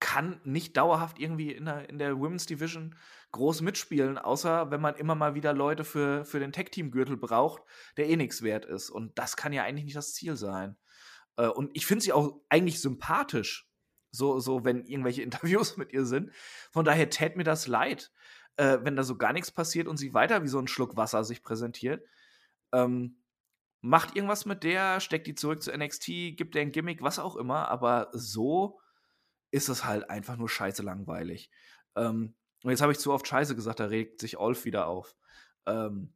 kann nicht dauerhaft irgendwie in der, in der Women's Division groß mitspielen, außer wenn man immer mal wieder Leute für, für den Tag-Team-Gürtel braucht, der eh nichts wert ist. Und das kann ja eigentlich nicht das Ziel sein. Äh, und ich finde sie auch eigentlich sympathisch, so, so wenn irgendwelche Interviews mit ihr sind. Von daher tät mir das leid, äh, wenn da so gar nichts passiert und sie weiter wie so ein Schluck Wasser sich präsentiert. Ähm, macht irgendwas mit der, steckt die zurück zu NXT, gibt der ein Gimmick, was auch immer, aber so ist es halt einfach nur scheiße langweilig. Ähm, und jetzt habe ich zu oft Scheiße gesagt, da regt sich Olf wieder auf. Ähm,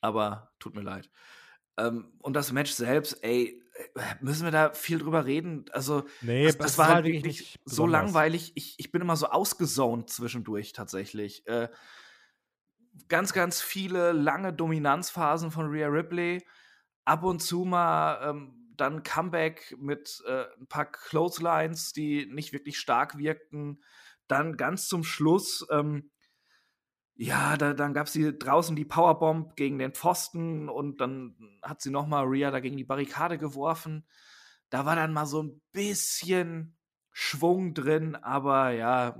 aber tut mir leid. Ähm, und das Match selbst, ey, müssen wir da viel drüber reden? Also, Nee, das, das war halt wirklich nicht so besonders. langweilig. Ich, ich bin immer so ausgesaunt zwischendurch tatsächlich. Äh, ganz, ganz viele lange Dominanzphasen von Rhea Ripley. Ab und zu mal ähm, dann Comeback mit äh, ein paar Clotheslines, die nicht wirklich stark wirkten. Dann ganz zum Schluss, ähm, ja, da, dann gab es hier draußen die Powerbomb gegen den Pfosten und dann hat sie nochmal Rhea da gegen die Barrikade geworfen. Da war dann mal so ein bisschen Schwung drin, aber ja,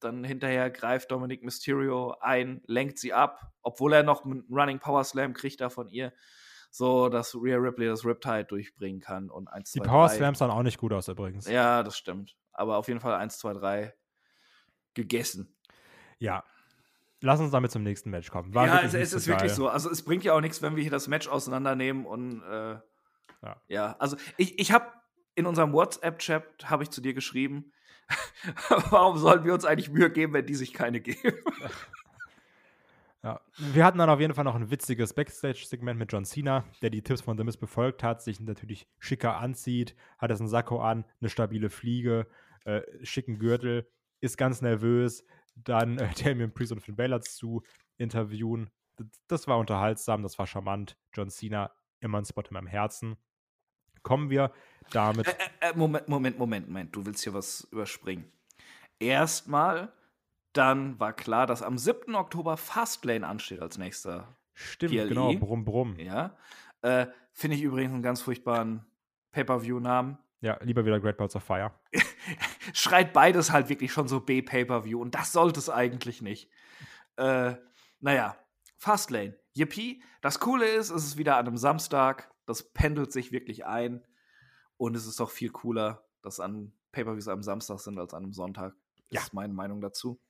dann hinterher greift Dominic Mysterio ein, lenkt sie ab, obwohl er noch einen Running Power Slam kriegt da von ihr, so dass Rhea Ripley das Riptide durchbringen kann und 1, Die 2, Power 3. Slams sahen auch nicht gut aus übrigens. Ja, das stimmt. Aber auf jeden Fall 1, 2, 3 gegessen. Ja. Lass uns damit zum nächsten Match kommen. War ja, wirklich es, es ist wirklich geil. so. Also es bringt ja auch nichts, wenn wir hier das Match auseinandernehmen und äh, Ja. ja. also ich, ich habe in unserem WhatsApp-Chat habe ich zu dir geschrieben, warum sollen wir uns eigentlich Mühe geben, wenn die sich keine geben? Ja. Wir hatten dann auf jeden Fall noch ein witziges Backstage-Segment mit John Cena, der die Tipps von The Miz befolgt hat, sich natürlich schicker anzieht, hat jetzt einen Sakko an, eine stabile Fliege, äh, schicken Gürtel, ist ganz nervös, dann äh, Damian Priest und Finn Balor zu interviewen. Das, war unterhaltsam, das war charmant. John Cena immer ein Spot in meinem Herzen. Kommen wir damit. Äh, äh, äh, Moment, Moment, Moment, Moment, du willst hier was überspringen. Erstmal, dann war klar, dass am 7. Oktober Fastlane ansteht als nächster Stimmt, PLE. genau, brumm, brumm. Ja. Äh, Finde ich übrigens einen ganz furchtbaren Pay-Per-View-Namen. Ja, lieber wieder Great Balls of Fire. Schreit beides halt wirklich schon so B-Pay-Per-View und das sollte es eigentlich nicht. Äh, naja, Fastlane. Yippie. Das Coole ist, es ist wieder an einem Samstag. Das pendelt sich wirklich ein. Und es ist doch viel cooler, dass an Pay-Per-Views am Samstag sind als an einem Sonntag. Das Ja. ist meine Meinung dazu.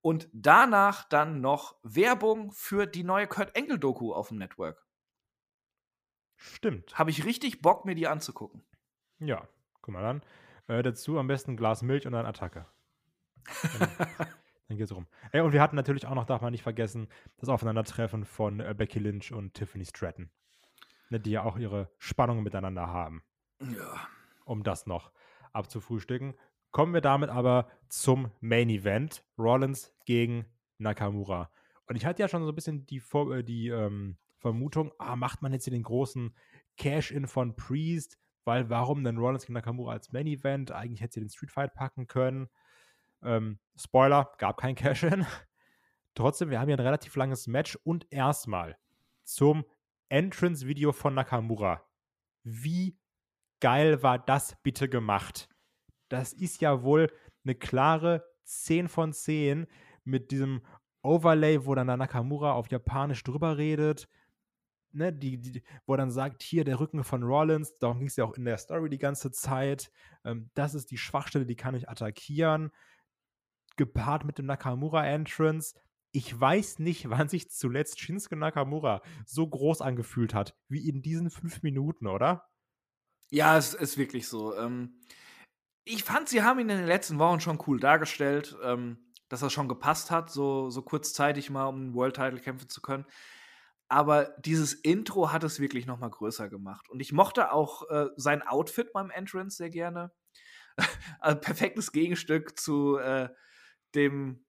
Und danach dann noch Werbung für die neue Kurt Engel-Doku auf dem Network. Stimmt. Habe ich richtig Bock, mir die anzugucken. Ja, guck mal dann. Äh, dazu am besten ein Glas Milch und dann Attacke. Dann, dann geht's rum. Ey, und wir hatten natürlich auch noch, darf man nicht vergessen, das Aufeinandertreffen von äh, Becky Lynch und Tiffany Stratton. Ne, die ja auch ihre Spannungen miteinander haben. Ja. um das noch abzufrühstücken. Kommen wir damit aber zum Main Event. Rollins gegen Nakamura. Und ich hatte ja schon so ein bisschen die, Vor äh, die ähm, Vermutung, ah, macht man jetzt hier den großen Cash-In von Priest, weil warum denn Rollins gegen Nakamura als Main Event? Eigentlich hätte sie den Street Fight packen können. Ähm, Spoiler, gab kein Cash-In. Trotzdem, wir haben hier ein relativ langes Match und erstmal zum Entrance-Video von Nakamura. Wie geil war das bitte gemacht? Das ist ja wohl eine klare 10 von 10 mit diesem Overlay, wo dann Nakamura auf Japanisch drüber redet. Ne, die, die, wo er dann sagt, hier der Rücken von Rollins, darum ging es ja auch in der Story die ganze Zeit. Ähm, das ist die Schwachstelle, die kann ich attackieren. Gepaart mit dem Nakamura-Entrance. Ich weiß nicht, wann sich zuletzt Shinsuke Nakamura so groß angefühlt hat, wie in diesen fünf Minuten, oder? Ja, es ist wirklich so. Ähm, ich fand, sie haben ihn in den letzten Wochen schon cool dargestellt, ähm, dass das schon gepasst hat, so, so kurzzeitig mal um den World Title kämpfen zu können. Aber dieses Intro hat es wirklich noch mal größer gemacht. Und ich mochte auch äh, sein Outfit beim Entrance sehr gerne. also perfektes Gegenstück zu äh, dem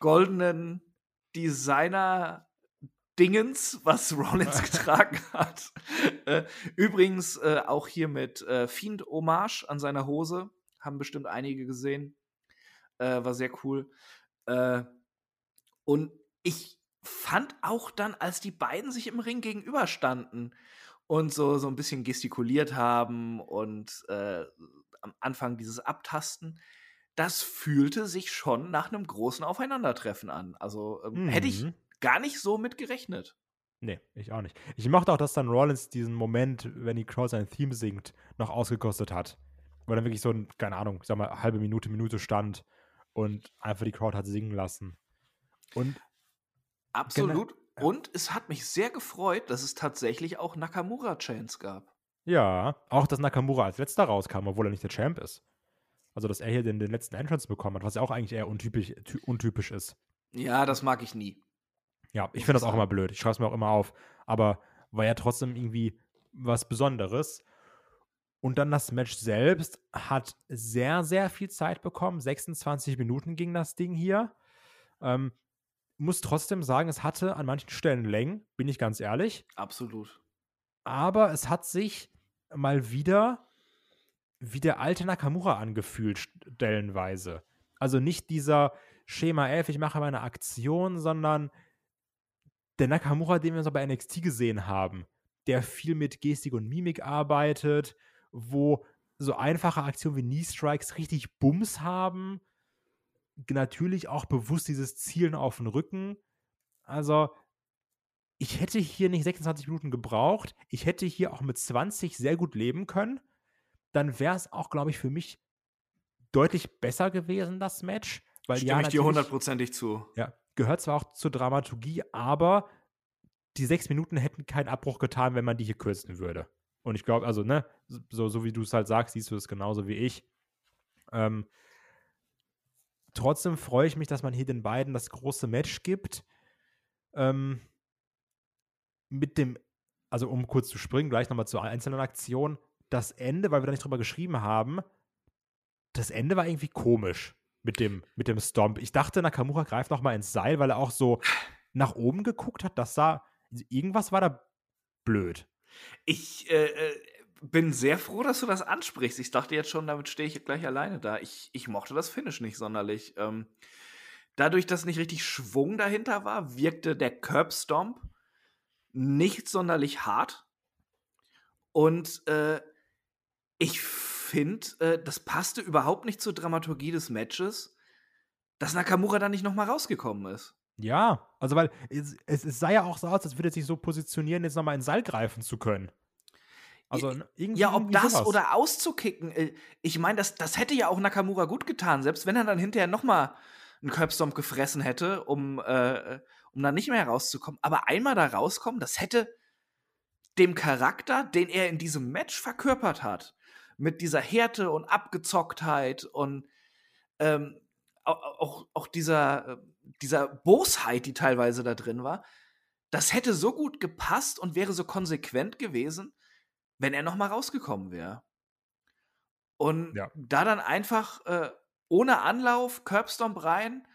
goldenen Designer Dingens, was Rollins getragen hat. Äh, übrigens äh, auch hier mit äh, Fiend Hommage an seiner Hose. Haben bestimmt einige gesehen. Äh, war sehr cool. Und ich fand auch dann, als die beiden sich im Ring gegenüberstanden und so, so ein bisschen gestikuliert haben und äh, am Anfang dieses Abtasten, das fühlte sich schon nach einem großen Aufeinandertreffen an. Also ähm, hätte ich Mhm. gar nicht so mit gerechnet. Nee, ich auch nicht. Ich mochte auch, dass dann Rollins diesen Moment, wenn die Crowd sein Theme singt, noch ausgekostet hat. Weil dann wirklich so ein, keine Ahnung, ich sag mal, halbe Minute, Minute stand und einfach die Crowd hat singen lassen. Und Absolut. ja. Und es hat mich sehr gefreut, dass es tatsächlich auch Nakamura-Chains gab. ja, auch dass Nakamura als letzter rauskam, obwohl er nicht der Champ ist. Also, dass er hier den, den letzten Entrance bekommen hat, was ja auch eigentlich eher untypisch, ty- untypisch ist. Ja, das mag ich nie. Ja, ich finde das auch immer blöd. Ich schreibe es mir auch immer auf. Aber war ja trotzdem irgendwie was Besonderes. Und dann das Match selbst hat sehr, sehr viel Zeit bekommen. 26 Minuten ging das Ding hier. Ähm, muss trotzdem sagen, es hatte an manchen Stellen Längen, bin ich ganz ehrlich. Absolut. Aber es hat sich mal wieder wie der alte Nakamura angefühlt, stellenweise. Also nicht dieser Schema 11, ich mache meine Aktion, sondern der Nakamura, den wir so bei NXT gesehen haben, der viel mit Gestik und Mimik arbeitet, wo so einfache Aktionen wie Knee Strikes richtig Bums haben. Natürlich auch bewusst dieses Zielen auf den Rücken. Also, ich hätte hier nicht 26 Minuten gebraucht. Ich hätte hier auch mit 20 sehr gut leben können. Dann wäre es auch, glaube ich, für mich deutlich besser gewesen, das Match. Weil Stimme ja, ich dir hundertprozentig zu. ja, gehört zwar auch zur Dramaturgie, aber die sechs Minuten hätten keinen Abbruch getan, wenn man die hier kürzen würde. Und ich glaube, also, ne, so, so wie du es halt sagst, siehst du es genauso wie ich. Ähm, trotzdem freue ich mich, dass man hier den beiden das große Match gibt. Ähm, mit dem, also um kurz zu springen, gleich nochmal zur einzelnen Aktion. Das Ende, weil wir da nicht drüber geschrieben haben, das Ende war irgendwie komisch mit dem, mit dem Stomp. Ich dachte, Nakamura greift nochmal ins Seil, weil er auch so nach oben geguckt hat. Das sah, irgendwas war da blöd. Ich äh, äh, bin sehr froh, dass du das ansprichst. Ich dachte jetzt schon, damit stehe ich gleich alleine da. Ich, ich mochte das Finish nicht sonderlich. Ähm, dadurch, dass nicht richtig Schwung dahinter war, wirkte der Curb Stomp nicht sonderlich hart. Und äh, ich finde, äh, das passte überhaupt nicht zur Dramaturgie des Matches, dass Nakamura da nicht nochmal rausgekommen ist. Ja, also weil es, es, sah ja auch so aus, als würde er sich so positionieren, jetzt nochmal ins Seil greifen zu können. Also irgendwie. Ja, ob das sowas. oder auszukicken. äh, Ich meine, das, das hätte ja auch Nakamura gut getan, selbst wenn er dann hinterher noch mal einen Curbstomp gefressen hätte, um, äh, um dann nicht mehr rauszukommen. Aber einmal da rauskommen, das hätte dem Charakter, den er in diesem Match verkörpert hat, mit dieser Härte und Abgezocktheit und ähm, auch, auch, auch dieser, äh, dieser Bosheit, die teilweise da drin war, das hätte so gut gepasst und wäre so konsequent gewesen, wenn er noch mal rausgekommen wäre. Und Ja. da dann einfach äh, ohne Anlauf, Curbstomp rein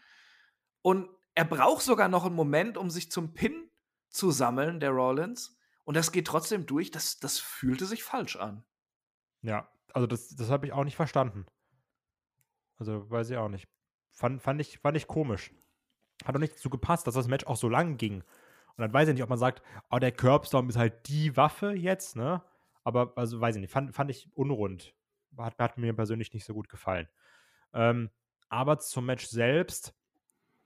und er braucht sogar noch einen Moment, um sich zum Pin zu sammeln, der Rollins. Und das geht trotzdem durch. Das, das fühlte sich falsch an. Ja, also das, das habe ich auch nicht verstanden. Also weiß ich auch nicht. Fand, fand, ich, fand ich komisch. Hat doch nicht dazu gepasst, dass das Match auch so lang ging. Und dann weiß ich nicht, ob man sagt, oh, der Curbstorm ist halt die Waffe jetzt, ne? Aber, also weiß ich nicht, fand, fand ich unrund. Hat, hat mir persönlich nicht so gut gefallen. Ähm, aber zum Match selbst,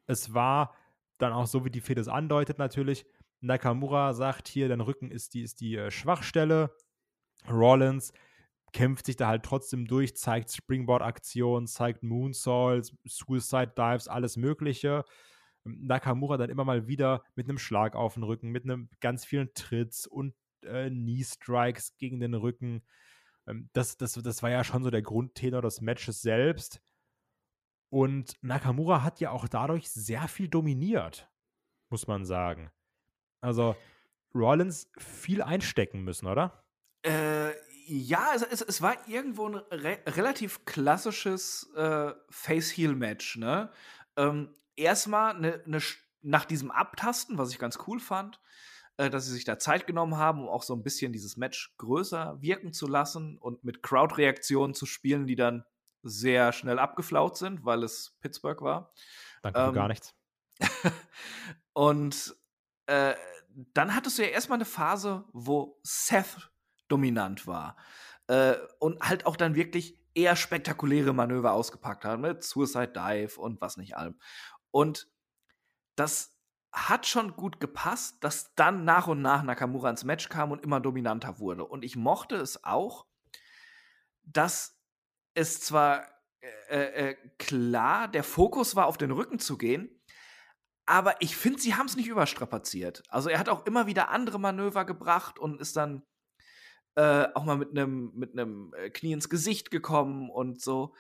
es war dann auch so, wie die Fede es andeutet, natürlich. Nakamura sagt hier, dein Rücken ist die, ist die äh, Schwachstelle. Rollins kämpft sich da halt trotzdem durch, zeigt Springboard-Aktionen, zeigt Moonsaults, Suicide Dives, alles Mögliche. Nakamura dann immer mal wieder mit einem Schlag auf den Rücken, mit einem ganz vielen Tritts und äh, Knee-Strikes gegen den Rücken. Ähm, das, das, das war ja schon so der Grundtenor des Matches selbst. Und Nakamura hat ja auch dadurch sehr viel dominiert, muss man sagen. Also Rollins viel einstecken müssen, oder? Äh, ja, es, es, es war irgendwo ein re relativ klassisches äh, Face-Heel-Match, ne? Ähm, erstmal ne, ne, nach diesem Abtasten, was ich ganz cool fand, dass sie sich da Zeit genommen haben, um auch so ein bisschen dieses Match größer wirken zu lassen und mit Crowd-Reaktionen zu spielen, die dann sehr schnell abgeflaut sind, weil es Pittsburgh war. Danke für Ähm, gar nichts. und äh, dann hattest du ja erstmal eine Phase, wo Seth dominant war. Äh, und halt auch dann wirklich eher spektakuläre Manöver ausgepackt hat, mit Suicide Dive und was nicht allem. Und das hat schon gut gepasst, dass dann nach und nach Nakamura ins Match kam und immer dominanter wurde. Und ich mochte es auch, dass es zwar äh, äh, klar der Fokus war, auf den Rücken zu gehen, aber ich finde, sie haben es nicht überstrapaziert. Also er hat auch immer wieder andere Manöver gebracht und ist dann äh, auch mal mit einem mit einem äh, Knie ins Gesicht gekommen und so,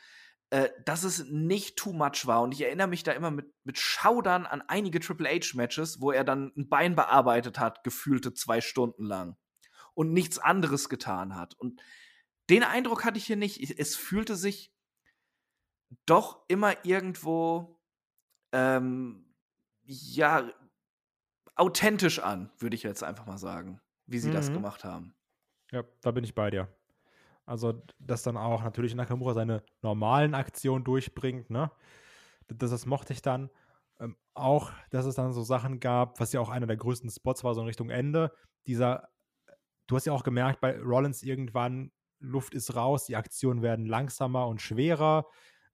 äh, dass es nicht too much war. Und ich erinnere mich da immer mit, mit Schaudern an einige Triple H-Matches, wo er dann ein Bein bearbeitet hat, gefühlte zwei Stunden lang und nichts anderes getan hat. Und den Eindruck hatte ich hier nicht. Ich- Es fühlte sich doch immer irgendwo ähm, ja authentisch an, würde ich jetzt einfach mal sagen, wie sie das Mhm. gemacht haben. Ja, da bin ich bei dir. Also, dass dann auch natürlich Nakamura seine normalen Aktionen durchbringt, ne? Das, das mochte ich dann. Ähm, auch, dass es dann so Sachen gab, was ja auch einer der größten Spots war, so in Richtung Ende. Dieser, du hast ja auch gemerkt, bei Rollins irgendwann, Luft ist raus, die Aktionen werden langsamer und schwerer.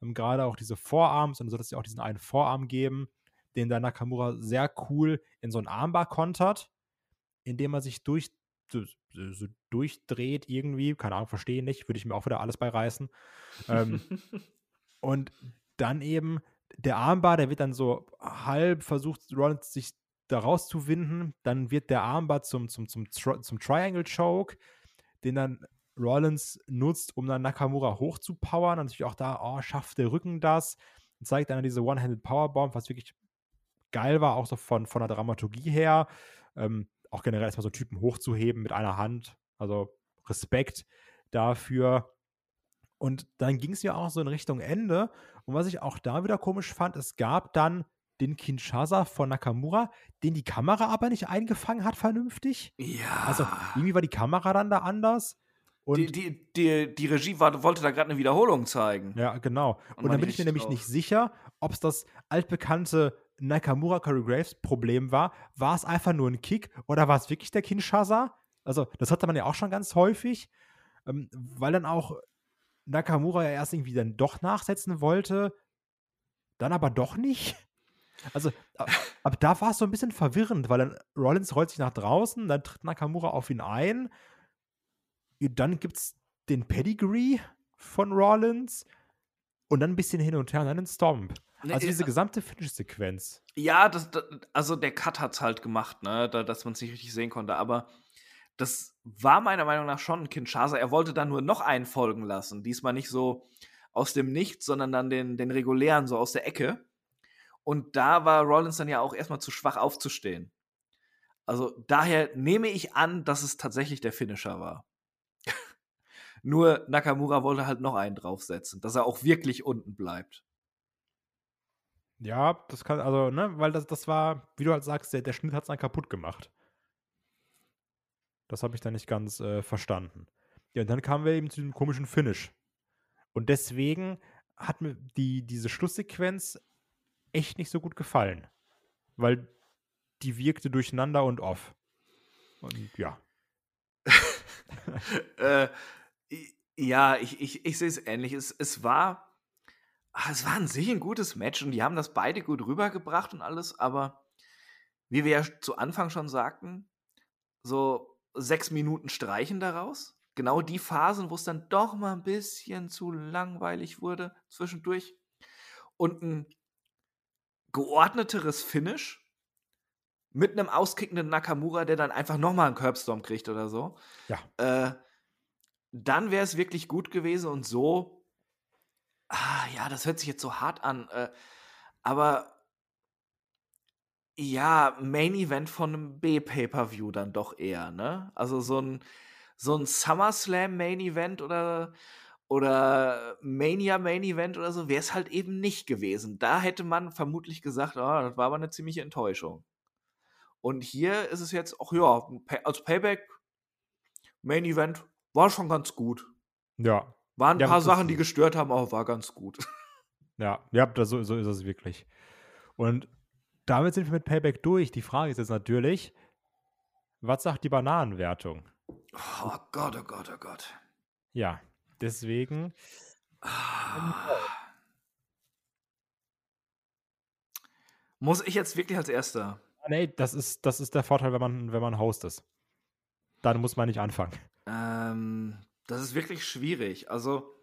Ähm, Gerade auch diese Vorarms, und so, dass sie auch diesen einen Vorarm geben, den der Nakamura sehr cool in so ein Armbar kontert, indem er sich durch, so, so, durchdreht irgendwie. Keine Ahnung, verstehe nicht. Würde ich mir auch wieder alles beireißen. ähm, und dann eben der Armbar, der wird dann so halb versucht, Rollins sich da rauszuwinden. Dann wird der Armbar zum, zum, zum, Tri- zum Triangle Choke, den dann Rollins nutzt, um dann Nakamura hochzupowern. Und natürlich auch da, oh, schafft der Rücken das. Und zeigt dann diese One-Handed Powerbomb, was wirklich geil war, auch so von, von der Dramaturgie her. Ähm, auch generell erstmal so Typen hochzuheben mit einer Hand. Also Respekt dafür. Und dann ging es ja auch so in Richtung Ende. Und was ich auch da wieder komisch fand, es gab dann den Kinshasa von Nakamura, den die Kamera aber nicht eingefangen hat vernünftig. Ja. Also irgendwie war die Kamera dann da anders. Und die, die, die, die Regie war, wollte da gerade eine Wiederholung zeigen. ja, genau. Und, Und dann bin ich mir nämlich drauf. nicht sicher, ob es das altbekannte Nakamura Corey Graves Problem war. War es einfach nur ein Kick oder war es wirklich der Kinshasa? Also, das hatte man ja auch schon ganz häufig, ähm, weil dann auch Nakamura ja erst irgendwie dann doch nachsetzen wollte, dann aber doch nicht. Also, ab da war es so ein bisschen verwirrend, weil dann Rollins rollt sich nach draußen, dann tritt Nakamura auf ihn ein dann gibt es den Pedigree von Rollins und dann ein bisschen hin und her und dann den Stomp. Nee, Also äh, diese gesamte Finish-Sequenz. Ja, das, das, also der Cut hat's halt gemacht, ne, da, dass man es nicht richtig sehen konnte. Aber das war meiner Meinung nach schon ein Kinshasa. Er wollte dann nur noch einen folgen lassen. Diesmal nicht so aus dem Nichts, sondern dann den, den regulären, so aus der Ecke. Und da war Rollins dann ja auch erstmal zu schwach aufzustehen. Also daher nehme ich an, dass es tatsächlich der Finisher war. nur Nakamura wollte halt noch einen draufsetzen, dass er auch wirklich unten bleibt. Ja, das kann, also, ne, weil das, das war, wie du halt sagst, der, der Schnitt hat es dann kaputt gemacht. Das habe ich dann nicht ganz äh, verstanden. Ja, und dann kamen wir eben zu dem komischen Finish. Und deswegen hat mir die, diese Schlusssequenz echt nicht so gut gefallen. Weil die wirkte durcheinander und off. Und ja. äh, ja, ich, ich, ich sehe es ähnlich. Es, es war, ah, es war an sich ein gutes Match und die haben das beide gut rübergebracht und alles, aber wie wir ja zu Anfang schon sagten, so sechs Minuten streichen daraus. Genau die Phasen, wo es dann doch mal ein bisschen zu langweilig wurde zwischendurch. Und ein geordneteres Finish mit einem auskickenden Nakamura, der dann einfach nochmal einen Curbstorm kriegt oder so Ja. äh, dann wäre es wirklich gut gewesen und so, ah, ja, das hört sich jetzt so hart an, äh, aber ja, Main Event von einem B-Pay-Per-View dann doch eher, ne? Also so ein, so ein SummerSlam Main Event oder, oder Mania Main Event oder so wäre es halt eben nicht gewesen. Da hätte man vermutlich gesagt, ah, das war aber eine ziemliche Enttäuschung. Und hier ist es jetzt, ach ja, als Payback Main Event war schon ganz gut. Ja. Waren ein Ja, paar Sachen, die gestört haben, aber war ganz gut. Ja, ja das, so, so ist es wirklich. Und damit sind wir mit Payback durch. Die Frage ist jetzt natürlich, was sagt die Bananenwertung? Oh Gott, oh Gott, oh Gott. Ja, deswegen, Ah. Muss ich jetzt wirklich als Erster? nee, das ist, das ist der Vorteil, wenn man, wenn man Host ist. Dann muss man nicht anfangen. Ähm, das ist wirklich schwierig. Also,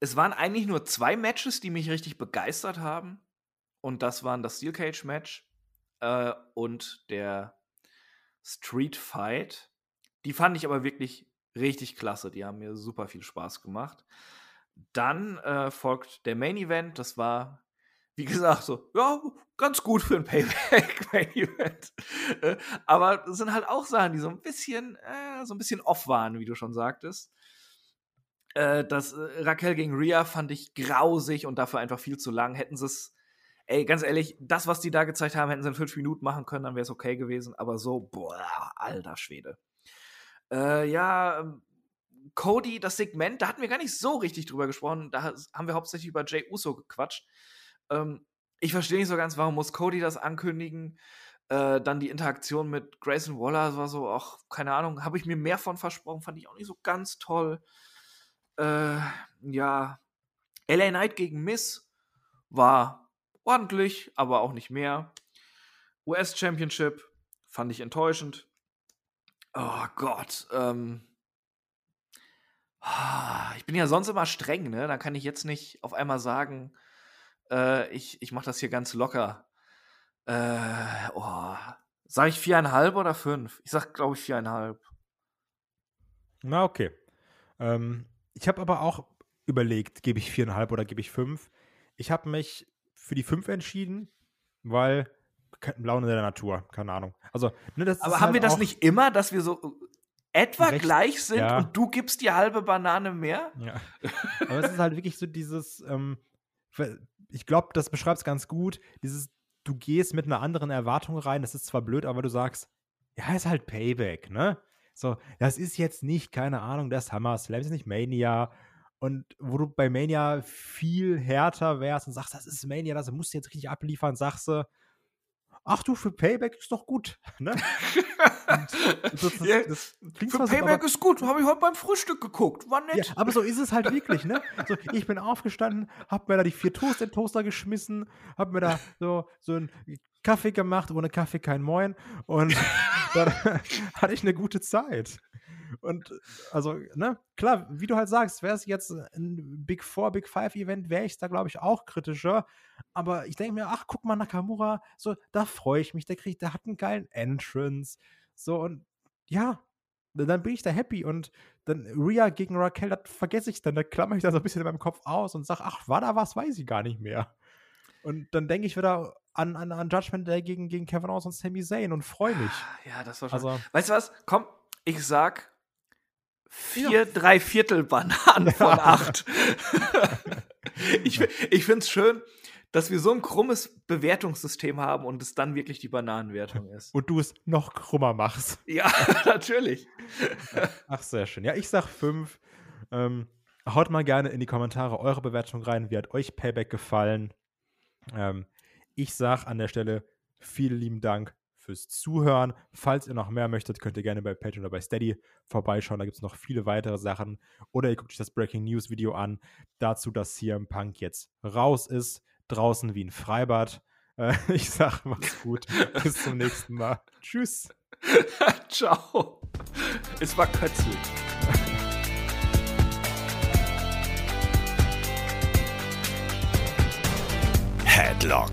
es waren eigentlich nur zwei Matches, die mich richtig begeistert haben. Und das waren das Steel Cage Match äh, und der Street Fight. Die fand ich aber wirklich richtig klasse. Die haben mir super viel Spaß gemacht. Dann äh, folgt der Main Event. Das war, wie gesagt, so, ja, ganz gut für ein Payback-Main Event. Äh, aber es sind halt auch Sachen, die so ein bisschen, äh, so ein bisschen off waren, wie du schon sagtest. Äh, das äh, Raquel gegen Rhea fand ich grausig und dafür einfach viel zu lang. Hätten sie es, ey, ganz ehrlich, das, was die da gezeigt haben, hätten sie in fünf Minuten machen können, dann wäre es okay gewesen. Aber so, boah, alter Schwede. Ja, ähm, Cody, das Segment, da hatten wir gar nicht so richtig drüber gesprochen. Da haben wir hauptsächlich über Jay Uso gequatscht. Ähm, ich verstehe nicht so ganz, warum muss Cody das ankündigen? Äh, dann die Interaktion mit Grayson Waller, war so, ach, keine Ahnung, habe ich mir mehr von versprochen, fand ich auch nicht so ganz toll. Äh, ja, LA Knight gegen Miss war ordentlich, aber auch nicht mehr. US Championship fand ich enttäuschend. Oh Gott, ähm. ah, Ich bin ja sonst immer streng, ne? Dann kann ich jetzt nicht auf einmal sagen, äh, ich, ich mache das hier ganz locker. Äh, oh. Sag ich viereinhalb oder fünf? Ich sag, glaube ich, viereinhalb. Na, okay. Ähm, ich habe aber auch überlegt, gebe ich viereinhalb oder gebe ich fünf. Ich habe mich für die fünf entschieden, weil Laune der Natur, keine Ahnung. Also, ne, Aber haben halt wir das nicht immer, dass wir so etwa Recht- gleich sind ja. und du gibst die halbe Banane mehr? Ja. Aber es ist halt wirklich so dieses, ähm, ich glaube, das beschreibt es ganz gut, dieses, du gehst mit einer anderen Erwartung rein, das ist zwar blöd, aber du sagst, ja, ist halt Payback, ne? So, das ist jetzt nicht, keine Ahnung, der SummerSlam, das ist nicht Mania. Und wo du bei Mania viel härter wärst und sagst, das ist Mania, das musst du jetzt richtig abliefern, sagst du, ach du, für Payback ist doch gut, ne? Das, das, Ja, das klingt Für zwar so, Payback ist gut, habe ich heute beim Frühstück geguckt. War ja, nett. aber so ist es halt wirklich, ne? So, ich bin aufgestanden, hab mir da die vier Toast in den Toaster geschmissen, hab mir da so, so einen Kaffee gemacht, ohne Kaffee kein Moin und dann hatte ich eine gute Zeit. Und also, ne, klar, wie du halt sagst, wäre es jetzt ein Big Four, Big Five Event, wäre ich da, glaube ich, auch kritischer. Aber ich denke mir, ach, guck mal, Nakamura, so, da freue ich mich, der kriegt, der hat einen geilen Entrance. So, und ja, dann bin ich da happy und dann Rhea gegen Raquel, das vergesse ich dann, da klammer ich da so ein bisschen in meinem Kopf aus und sage, ach, war da was, weiß ich gar nicht mehr. Und dann denke ich wieder an, an, an Judgment Day gegen, gegen Kevin Owens und Sami Zayn und freue mich. Ja, das war schon. Also, weißt du was? Komm, ich sag vier, drei Viertel Bananen von acht. ich ich finde es schön, dass wir so ein krummes Bewertungssystem haben und es dann wirklich die Bananenwertung ist. und du es noch krummer machst. Ja, natürlich. Ach, sehr schön. Ja, ich sag fünf. Ähm, haut mal gerne in die Kommentare eure Bewertung rein. Wie hat euch Payback gefallen? Ähm, ich sag an der Stelle vielen lieben Dank fürs Zuhören. Falls ihr noch mehr möchtet, könnt ihr gerne bei Patreon oder bei Steady vorbeischauen. Da gibt es noch viele weitere Sachen. Oder ihr guckt euch das Breaking News Video an, dazu, dass CM Punk jetzt raus ist, draußen wie ein Freibad. Äh, ich sag, macht's gut. Bis zum nächsten Mal. Tschüss. Ciao. Es war kötzlich. Headlock,